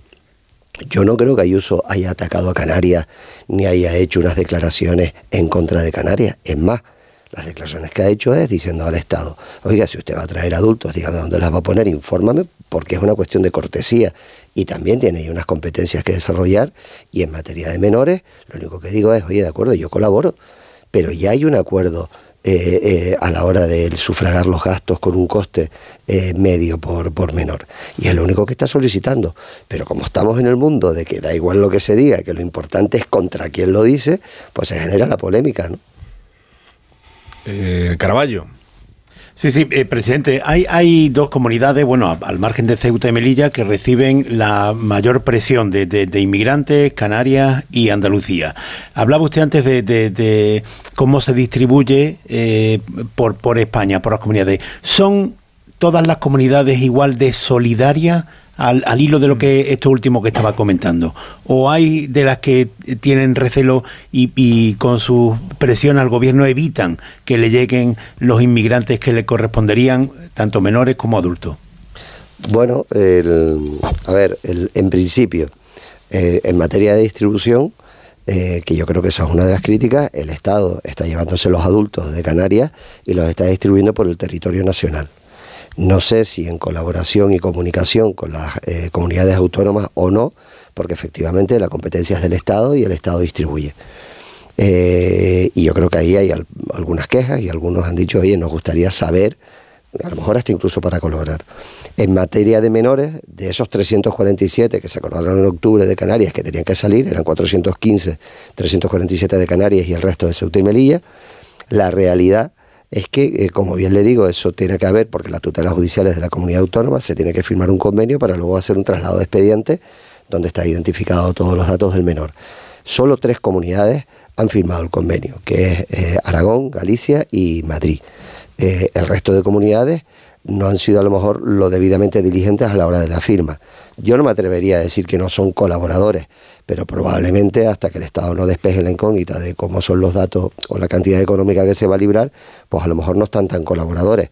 Yo no creo que Ayuso haya atacado a Canarias ni haya hecho unas declaraciones en contra de Canarias. Es más, las declaraciones que ha hecho es diciendo al Estado, oiga, si usted va a traer adultos, dígame dónde las va a poner, infórmame, porque es una cuestión de cortesía y también tiene ahí unas competencias que desarrollar. Y en materia de menores, lo único que digo es, oye, de acuerdo, yo colaboro, pero ya hay un acuerdo eh, eh, a la hora de sufragar los gastos con un coste eh, medio por, por menor. Y es lo único que está solicitando. Pero como estamos en el mundo de que da igual lo que se diga, que lo importante es contra quién lo dice, pues se genera la polémica. ¿no? Caraballo. Sí, sí, eh, presidente, hay, hay dos comunidades, bueno, al margen de Ceuta y Melilla, que reciben la mayor presión de, de, inmigrantes, Canarias y Andalucía. Hablaba usted antes de, de cómo se distribuye eh, por, por España, por las comunidades. ¿Son todas las comunidades igual de solidarias al, hilo de lo que esto último que estaba comentando? ¿O hay de las que tienen recelo y, con su presión al gobierno evitan que le lleguen los inmigrantes que le corresponderían, tanto menores como adultos? Bueno, a ver, en principio, eh, en materia de distribución, eh, que yo creo que esa es una de las críticas, el Estado está llevándose los adultos de Canarias y los está distribuyendo por el territorio nacional. No sé si en colaboración y comunicación con las eh, comunidades autónomas o no, porque efectivamente la competencia es del Estado y el Estado distribuye. Eh, y yo creo que ahí hay algunas quejas y algunos han dicho, oye, nos gustaría saber, a lo mejor hasta incluso para colaborar. En materia de menores, de esos 347 que se acordaron en octubre de Canarias que tenían que salir, eran 415, 347 de Canarias y el resto de Ceuta y Melilla, la realidad es que, eh, como bien le digo, eso tiene que haber, porque las tutelas judiciales de la comunidad autónoma se tiene que firmar un convenio para luego hacer un traslado de expediente donde están identificados todos los datos del menor. Solo tres comunidades han firmado el convenio, que es eh, Aragón, Galicia y Madrid. Eh, el resto de comunidades no han sido a lo mejor lo debidamente diligentes a la hora de la firma. Yo no me atrevería a decir que no son colaboradores, pero probablemente hasta que el Estado no despeje la incógnita de cómo son los datos o la cantidad económica que se va a librar, pues a lo mejor no están tan colaboradores.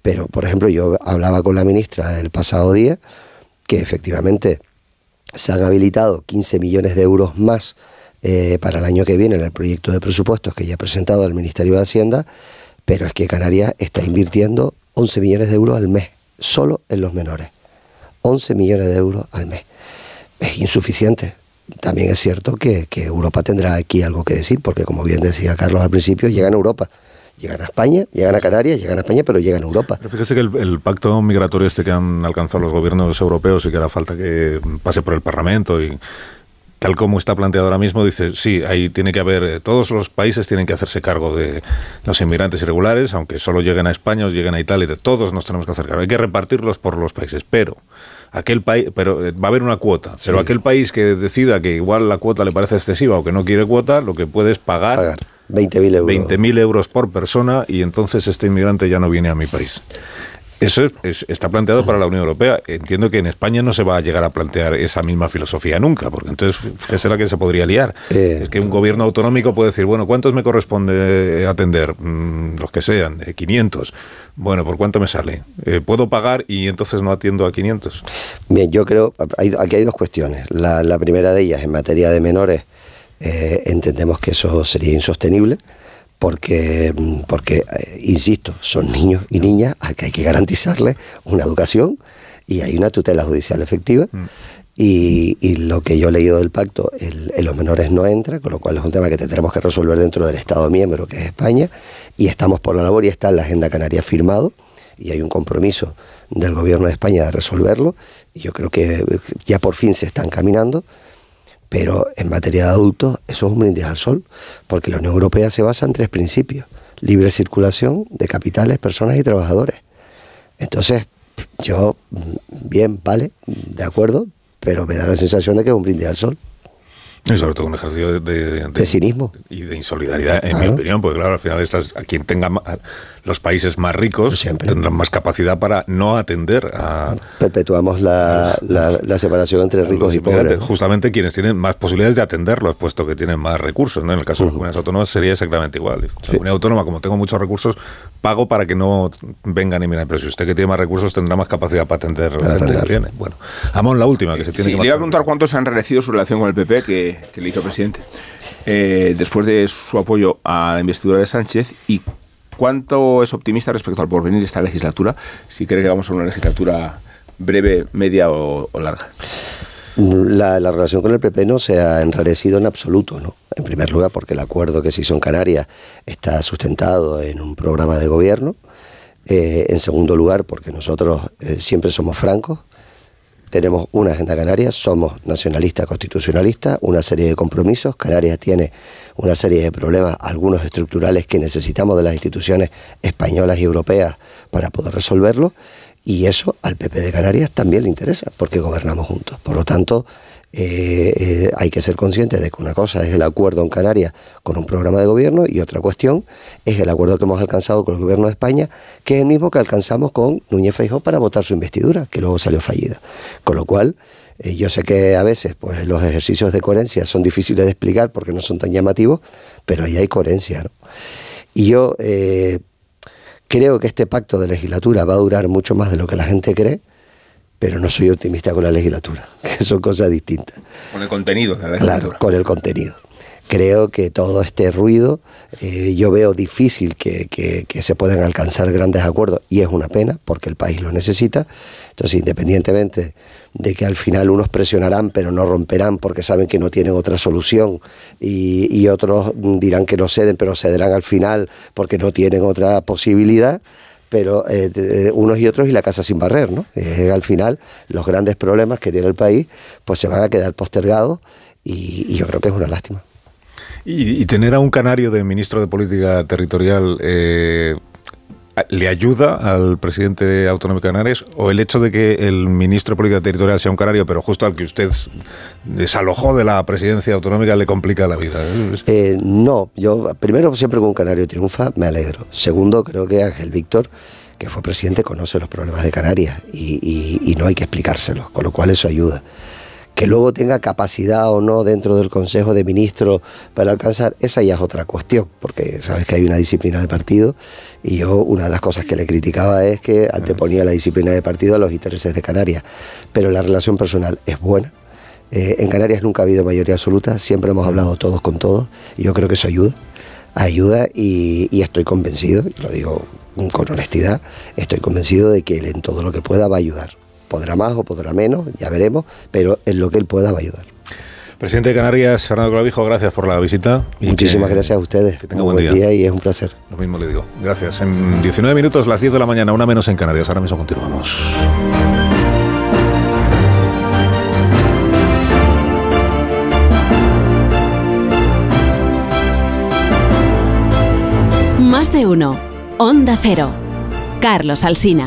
Pero, por ejemplo, yo hablaba con la ministra el pasado día que efectivamente se han habilitado 15 millones de euros más eh, para el año que viene en el proyecto de presupuestos que ya ha presentado el Ministerio de Hacienda, pero es que Canarias está invirtiendo 11 millones de euros al mes, solo en los menores. 11 millones de euros al mes. Es insuficiente. También es cierto que, Europa tendrá aquí algo que decir, porque como bien decía Carlos al principio, llegan a Europa. Llegan a España, llegan a Canarias, llegan a España, pero llegan a Europa. Pero fíjese que el, pacto migratorio este que han alcanzado los gobiernos europeos y que hará falta que pase por el Parlamento y tal como está planteado ahora mismo, dice, sí, ahí tiene que haber, eh, todos los países tienen que hacerse cargo de los inmigrantes irregulares, aunque solo lleguen a España o lleguen a Italia, todos nos tenemos que hacer cargo. Hay que repartirlos por los países, pero aquel país, pero eh, va a haber una cuota, pero aquel país que decida que igual la cuota le parece excesiva o que no quiere cuota, lo que puede es pagar, pagar 20.000 euros. 20.000 euros por persona y entonces este inmigrante ya no viene a mi país. Eso está planteado para la Unión Europea. Entiendo que en España no se va a llegar a plantear esa misma filosofía nunca, porque entonces fíjese la que se podría liar. Eh. es que un gobierno autonómico puede decir, bueno, ¿cuántos me corresponde atender? Mm, los que sean, 500. Eh, bueno, ¿por cuánto me sale? Eh, ¿Puedo pagar y entonces no atiendo a 500? Bien, yo creo, aquí hay dos cuestiones. La, primera de ellas, en materia de menores, entendemos que eso sería insostenible porque, porque eh, insisto, son niños y niñas a que hay que garantizarles una educación y hay una tutela judicial efectiva. Mm. Y, lo que yo he leído del pacto, el, los menores no entra, con lo cual es un tema que tendremos que resolver dentro del Estado miembro, que es España, y estamos por la labor y está en la Agenda Canaria firmado, y hay un compromiso del Gobierno de España de resolverlo, y yo creo que ya por fin se están caminando, pero en materia de adultos, eso es un brindis al sol, porque la Unión Europea se basa en tres principios: libre circulación de capitales, personas y trabajadores. Entonces, yo, bien, vale, de acuerdo, pero me da la sensación de que es un brindis al sol. Y sobre todo un ejercicio de, de, cinismo. Y de insolidaridad, en mi opinión, porque claro, al final estás, a quien tenga los países más ricos tendrán más capacidad para no atender a... Perpetuamos la, la, separación entre ricos y pobres. Justamente quienes tienen más posibilidades de atenderlos, puesto que tienen más recursos. ¿no? En el caso de las comunidades autónomas sería exactamente igual. La comunidad autónoma, como tengo muchos recursos, pago para que no vengan y miren. Pero si usted que tiene más recursos tendrá más capacidad para atender a gente que tiene. Bueno, Amón, la última que se tiene sí, que... Le iba a preguntar cuántos han enrarecido su relación con el PP que, que le hizo presidente eh, después de su apoyo a la investidura de Sánchez y ¿Cuánto es optimista respecto al porvenir de esta legislatura? Si cree que vamos a una legislatura breve, media o, larga. La, relación con el PP no se ha enrarecido en absoluto, ¿no? En primer lugar, porque el acuerdo que se hizo en Canarias está sustentado en un programa de gobierno. Eh, en segundo lugar, porque nosotros eh, siempre somos francos, tenemos una agenda canaria, somos nacionalistas, constitucionalistas, una serie de compromisos. Canarias tiene una serie de problemas, algunos estructurales que necesitamos de las instituciones españolas y europeas para poder resolverlo. Y eso al PP de Canarias también le interesa, porque gobernamos juntos. Por lo tanto, eh, eh, hay que ser conscientes de que una cosa es el acuerdo en Canarias con un programa de gobierno y otra cuestión es el acuerdo que hemos alcanzado con el gobierno de España, que es el mismo que alcanzamos con Núñez Feijóo para votar su investidura, que luego salió fallida. Con lo cual, eh, yo sé que a veces pues, los ejercicios de coherencia son difíciles de explicar porque no son tan llamativos, pero ahí hay coherencia. Y yo creo que este pacto de legislatura va a durar mucho más de lo que la gente cree pero no soy optimista con la legislatura, que son cosas distintas. Con el contenido de la legislatura. Claro, con el contenido. Creo que todo este ruido, eh, yo veo difícil que, que, se puedan alcanzar grandes acuerdos y es una pena porque el país lo necesita. Entonces, independientemente de que al final unos presionarán pero no romperán porque saben que no tienen otra solución y, y otros dirán que no ceden pero cederán al final porque no tienen otra posibilidad, pero eh, unos y otros y la casa sin barrer, ¿no? Al final los grandes problemas que tiene el país pues se van a quedar postergados y, yo creo que es una lástima. Y, tener a un canario de ministro de Política Territorial eh, ¿Le ayuda al presidente autonómico de Canarias o el hecho de que el ministro de Política Territorial sea un canario, pero justo al que usted desalojó de la presidencia autonómica le complica la vida? Eh, no, yo primero siempre con un canario triunfa, me alegro. Segundo, creo que Ángel Víctor, que fue presidente, conoce los problemas de Canarias y no hay que explicárselos, con lo cual eso ayuda que luego tenga capacidad o no dentro del Consejo de Ministros para alcanzar, esa ya es otra cuestión, porque sabes que hay una disciplina de partido y yo una de las cosas que le criticaba es que anteponía la disciplina de partido a los intereses de Canarias, pero la relación personal es buena. Eh, en Canarias nunca ha habido mayoría absoluta, siempre hemos hablado todos con todos y yo creo que eso ayuda, ayuda y, y estoy convencido, lo digo con honestidad, estoy convencido de que él en todo lo que pueda va a ayudar podrá más o podrá menos, ya veremos, pero en lo que él pueda va a ayudar. Presidente de Canarias, Fernando Clavijo, gracias por la visita. Muchísimas gracias a ustedes. Que tenga buen, día. y es un placer. Lo mismo le digo. Gracias. En 19 minutos, las 10 de la mañana, una menos en Canarias. Ahora mismo continuamos. Más de uno. Onda Cero. Carlos Alsina.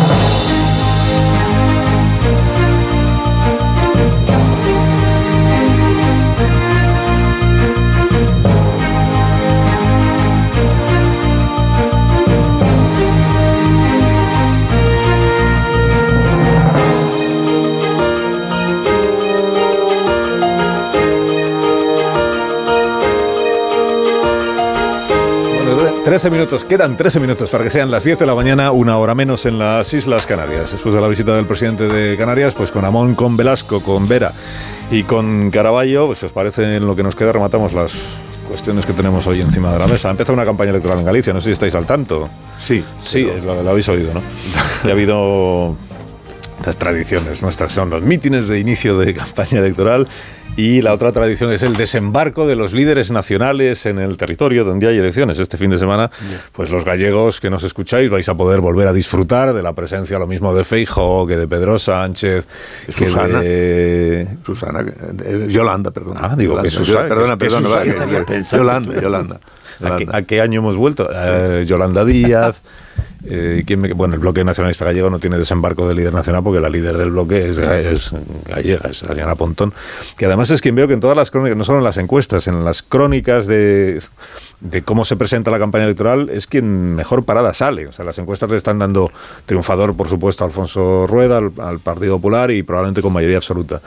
Trece minutos, quedan 13 minutos para que sean las 10 de la mañana, una hora menos en las Islas Canarias. Después de la visita del presidente de Canarias, pues con Amón, con Velasco, con Vera y con Caraballo, pues si os parece en lo que nos queda, rematamos las cuestiones que tenemos hoy encima de la mesa. Ha empezado una campaña electoral en Galicia, no sé si estáis al tanto. Sí. Sí, lo, habéis oído, ¿no? Y ha habido las tradiciones nuestras, son los mítines de inicio de campaña electoral Y la otra tradición es el desembarco de los líderes nacionales en el territorio donde hay elecciones. Este fin de semana, pues los gallegos que nos escucháis vais a poder volver a disfrutar de la presencia lo mismo de Feijo que de Pedro Sánchez, Susana. que de... Susana, eh, Yolanda, perdón. Ah, digo Yolanda. que Susana. Perdona, que- que perdona. Susana. Yolanda, Yolanda. ¿A qué, a qué año hemos vuelto? Eh, Yolanda Díaz. eh, ¿quién me- bueno, el bloque nacionalista gallego no tiene desembarco de líder nacional porque la líder del bloque es, es gallega, es señora Pontón, que además es quien veo que en todas las crónicas, no solo en las encuestas, en las crónicas de, de cómo se presenta la campaña electoral, es quien mejor parada sale. O sea, las encuestas le están dando triunfador, por supuesto, a Alfonso Rueda, al, Partido Popular y probablemente con mayoría absoluta.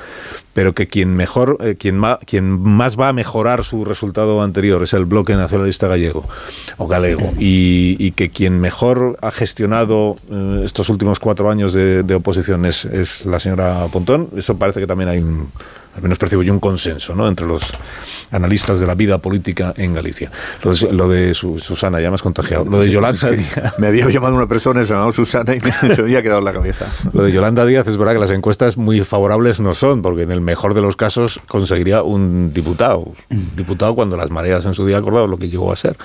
Pero que quien mejor, eh, quien, ma- quien más va a mejorar su resultado anterior es el bloque nacionalista gallego o galego y, y que quien mejor ha gestionado eh, estos últimos cuatro años de, de oposición es, es la señora Pontón. Eso parece que también hay un, al menos percibo yo un consenso ¿no? entre los analistas de la vida política en Galicia. Lo de, lo de Su- Susana, ya me has contagiado. Lo de Yolanda Díaz. Me había llamado una persona, se llamaba Susana y me, se había quedado en la cabeza. Lo de Yolanda Díaz es verdad que las encuestas muy favorables no son, porque en el mejor de los casos conseguiría un diputado. Un diputado cuando las mareas en su día acordaron lo que llegó a ser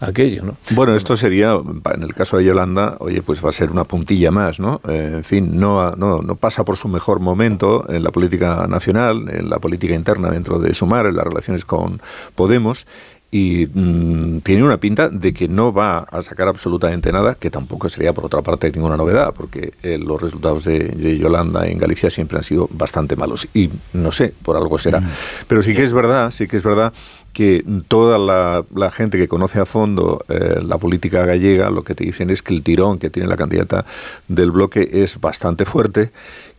aquello, ¿no? Bueno, esto sería, en el caso de Yolanda, oye, pues va a ser una puntilla más, ¿no? Eh, en fin, no, no, no pasa por su mejor momento en la política nacional, en la política interna dentro de Sumar, en las relaciones con Podemos, y mm, tiene una pinta de que no va a sacar absolutamente nada, que tampoco sería por otra parte ninguna novedad, porque eh, los resultados de, de Yolanda en Galicia siempre han sido bastante malos. Y no sé, por algo será. Pero sí que es verdad, sí que es verdad que toda la, la gente que conoce a fondo eh, la política gallega lo que te dicen es que el tirón que tiene la candidata del bloque es bastante fuerte.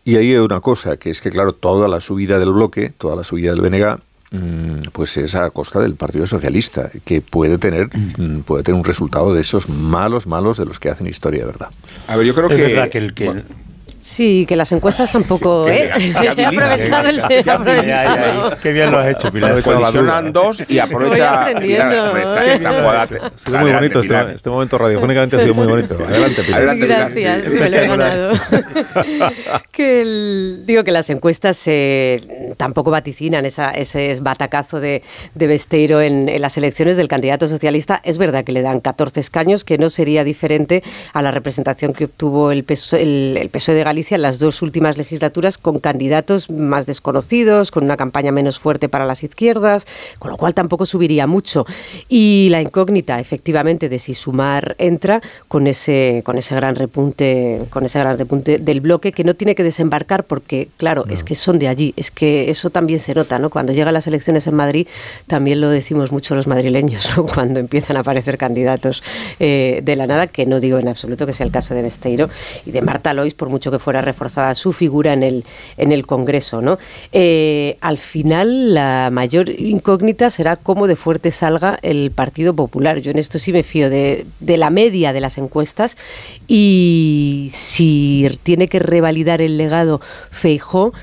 Y ahí hay una cosa, que es que, claro, toda la subida del bloque, toda la subida del BNG, mm, pues es a costa del Partido Socialista, que puede tener, mm, puede tener un resultado de esos malos, malos de los que hacen historia, ¿verdad? A ver, yo creo Es que... verdad que el que- bueno, Sí, que las encuestas tampoco, Que- ¿eh? He aprovechado el... Ay, ay, qué bien lo has hecho, Pilar. colisionan dos y aprovecha... ¿eh? Ha sido muy bonito este, este momento radiofónicamente ha sido muy bonito. Adelante, Pilar. Gracias, Sí. me lo he ganado. que el- digo que las encuestas eh, tampoco vaticinan esa- ese batacazo de, de Besteiro en, en las elecciones del candidato socialista. Es verdad que le dan 14 escaños, que no sería diferente a la representación que obtuvo el PSOE, el, el PSOE de Galicia en las dos últimas legislaturas con candidatos más desconocidos, con una campaña menos fuerte para las izquierdas, con lo cual tampoco subiría mucho. Y la incógnita, efectivamente, de si Sumar entra con ese, con ese gran repunte, con ese gran repunte del bloque que no tiene que desembarcar porque, claro, es que son de allí, es que eso también se nota, ¿no? Cuando llegan las elecciones en Madrid, también lo decimos mucho los madrileños, ¿no? Cuando empiezan a aparecer candidatos eh, de la nada, que no digo en absoluto que sea el caso de Besteiro y de Marta Lois, por mucho que fuera reforzada su figura en el, en el Congreso, ¿no? Eh, al final, la mayor incógnita será cómo de fuerte salga el Partido Popular. Yo en esto sí me fío de, de la media de las encuestas y si tiene que revalidar el legado Feijó,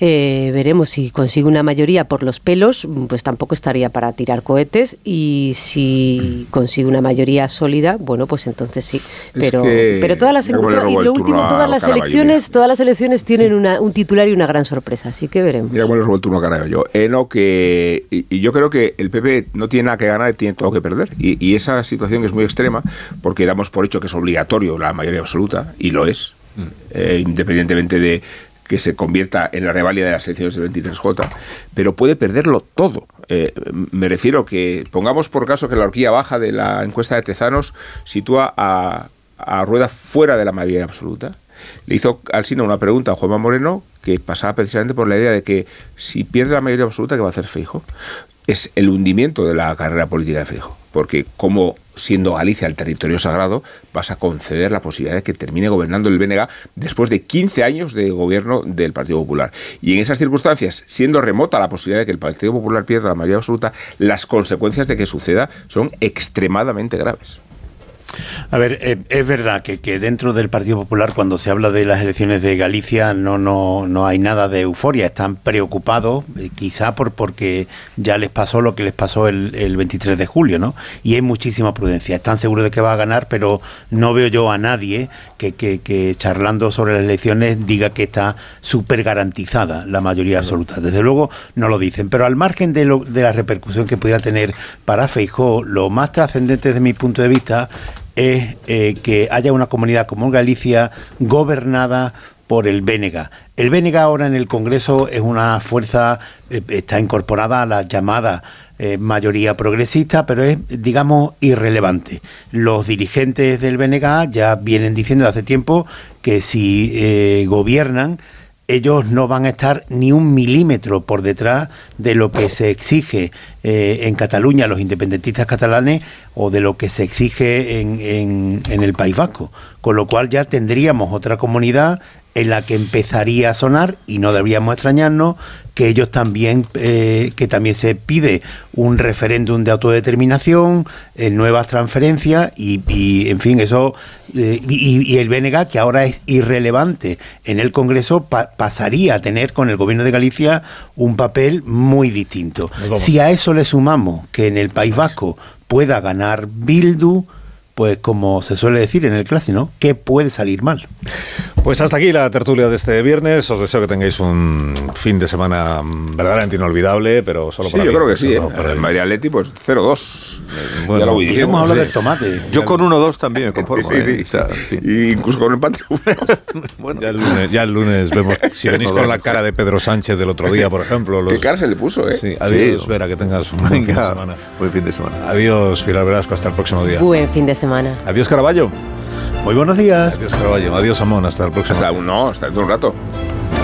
eh, veremos si consigue una mayoría por los pelos, pues tampoco estaría para tirar cohetes y si consigue una mayoría sólida, bueno, pues entonces sí. Pero, que- pero todas las y lo último, todas las elecciones, todas las elecciones tienen una- un titular y una gran sorpresa, así que veremos. Mira cómo el turno Caraballo. Eh, no, que, y, y yo creo que el PP no tiene nada que ganar y tiene todo que perder. Y, y esa situación es muy extrema porque damos por hecho que es obligatorio la mayoría absoluta, y lo es, eh, independientemente de que se convierta en la revalida de las elecciones del 23J, pero puede perderlo todo. Eh, me refiero que, pongamos por caso que la horquilla baja de la encuesta de Tezanos sitúa a, a Rueda fuera de la mayoría absoluta. Le hizo Alsina una pregunta a Juanma Moreno que pasaba precisamente por la idea de que si pierde la mayoría absoluta, ¿qué va a hacer Feijo? Es el hundimiento de la carrera política de Feijo. Porque como siendo Galicia el territorio sagrado, vas a conceder la posibilidad de que termine gobernando el BNG después de 15 años de gobierno del Partido Popular. Y en esas circunstancias, siendo remota la posibilidad de que el Partido Popular pierda la mayoría absoluta, las consecuencias de que suceda son extremadamente graves. A ver, eh, es verdad que, que, dentro del Partido Popular, cuando se habla de las elecciones de Galicia, no, no, no hay nada de euforia. Están preocupados, eh, quizá por porque ya les pasó lo que les pasó el, el, 23 de julio, ¿no? Y hay muchísima prudencia. Están seguros de que va a ganar, pero no veo yo a nadie que, que, que charlando sobre las elecciones diga que está súper garantizada la mayoría absoluta. Desde luego no lo dicen. Pero al margen de, lo, de la repercusión que pudiera tener para Feijó, lo más trascendente desde mi punto de vista es eh, que haya una comunidad como Galicia gobernada por el Bénega. El Bénega ahora en el Congreso es una fuerza, eh, está incorporada a la llamada eh, mayoría progresista, pero es, digamos, irrelevante. Los dirigentes del BNG ya vienen diciendo hace tiempo que si gobiernan, ellos no van a estar ni un milímetro por detrás de lo que se exige eh, en Cataluña los independentistas catalanes o de lo que se exige en, en, en, el País Vasco. Con lo cual ya tendríamos otra comunidad en la que empezaría a sonar, y no deberíamos extrañarnos, que ellos también, eh, que también se pide un referéndum de autodeterminación, eh, nuevas transferencias, y, y, en fin, eso, eh, y, y, el BNG, que ahora es irrelevante en el Congreso, pa pasaría a tener con el Gobierno de Galicia un papel muy distinto. Si a eso le sumamos que en el País Vasco pueda ganar Bildu, pues como se suele decir en el clásico, ¿no? ¿Qué puede salir mal? Pues hasta aquí la tertulia de este viernes. Os deseo que tengáis un fin de semana verdaderamente inolvidable, pero solo sí, para yo mí, creo que sí. no ¿eh? para mí. María Leti, pues 0-2. Bueno, ya lo y hemos hablado del tomate. Yo con 1-2 también me conformo. Sí, ¿eh? sí. O sea, en fin. Y incluso con empate. bueno. ya, el lunes, ya el lunes vemos. Si venís con la cara de Pedro Sánchez del otro día, por ejemplo. Los... ¿Qué cara se le puso, eh? Sí, adiós, Sí. Vera, que tengas un buen fin de Venga, semana. buen fin de semana. Adiós, Pilar Velasco, hasta el próximo día. Buen fin de semana. Adiós, Caraballo. Muy buenos días. Adiós, Caraballo. Adiós, Amón, hasta el próximo Hasta un, no, hasta dentro de un rato.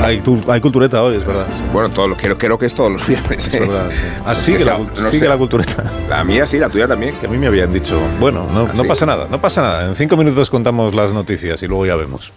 Hay, tu- hay cultureta hoy, es verdad. Bueno, todo lo, creo, creo que es todos los viernes. Es verdad, sí. Ah, Que sea- la, no la cultureta. La mía sí, la tuya también. Que a mí me habían dicho, bueno, no, Ah, no sí. pasa nada, no pasa nada. En cinco minutos contamos las noticias y luego ya vemos.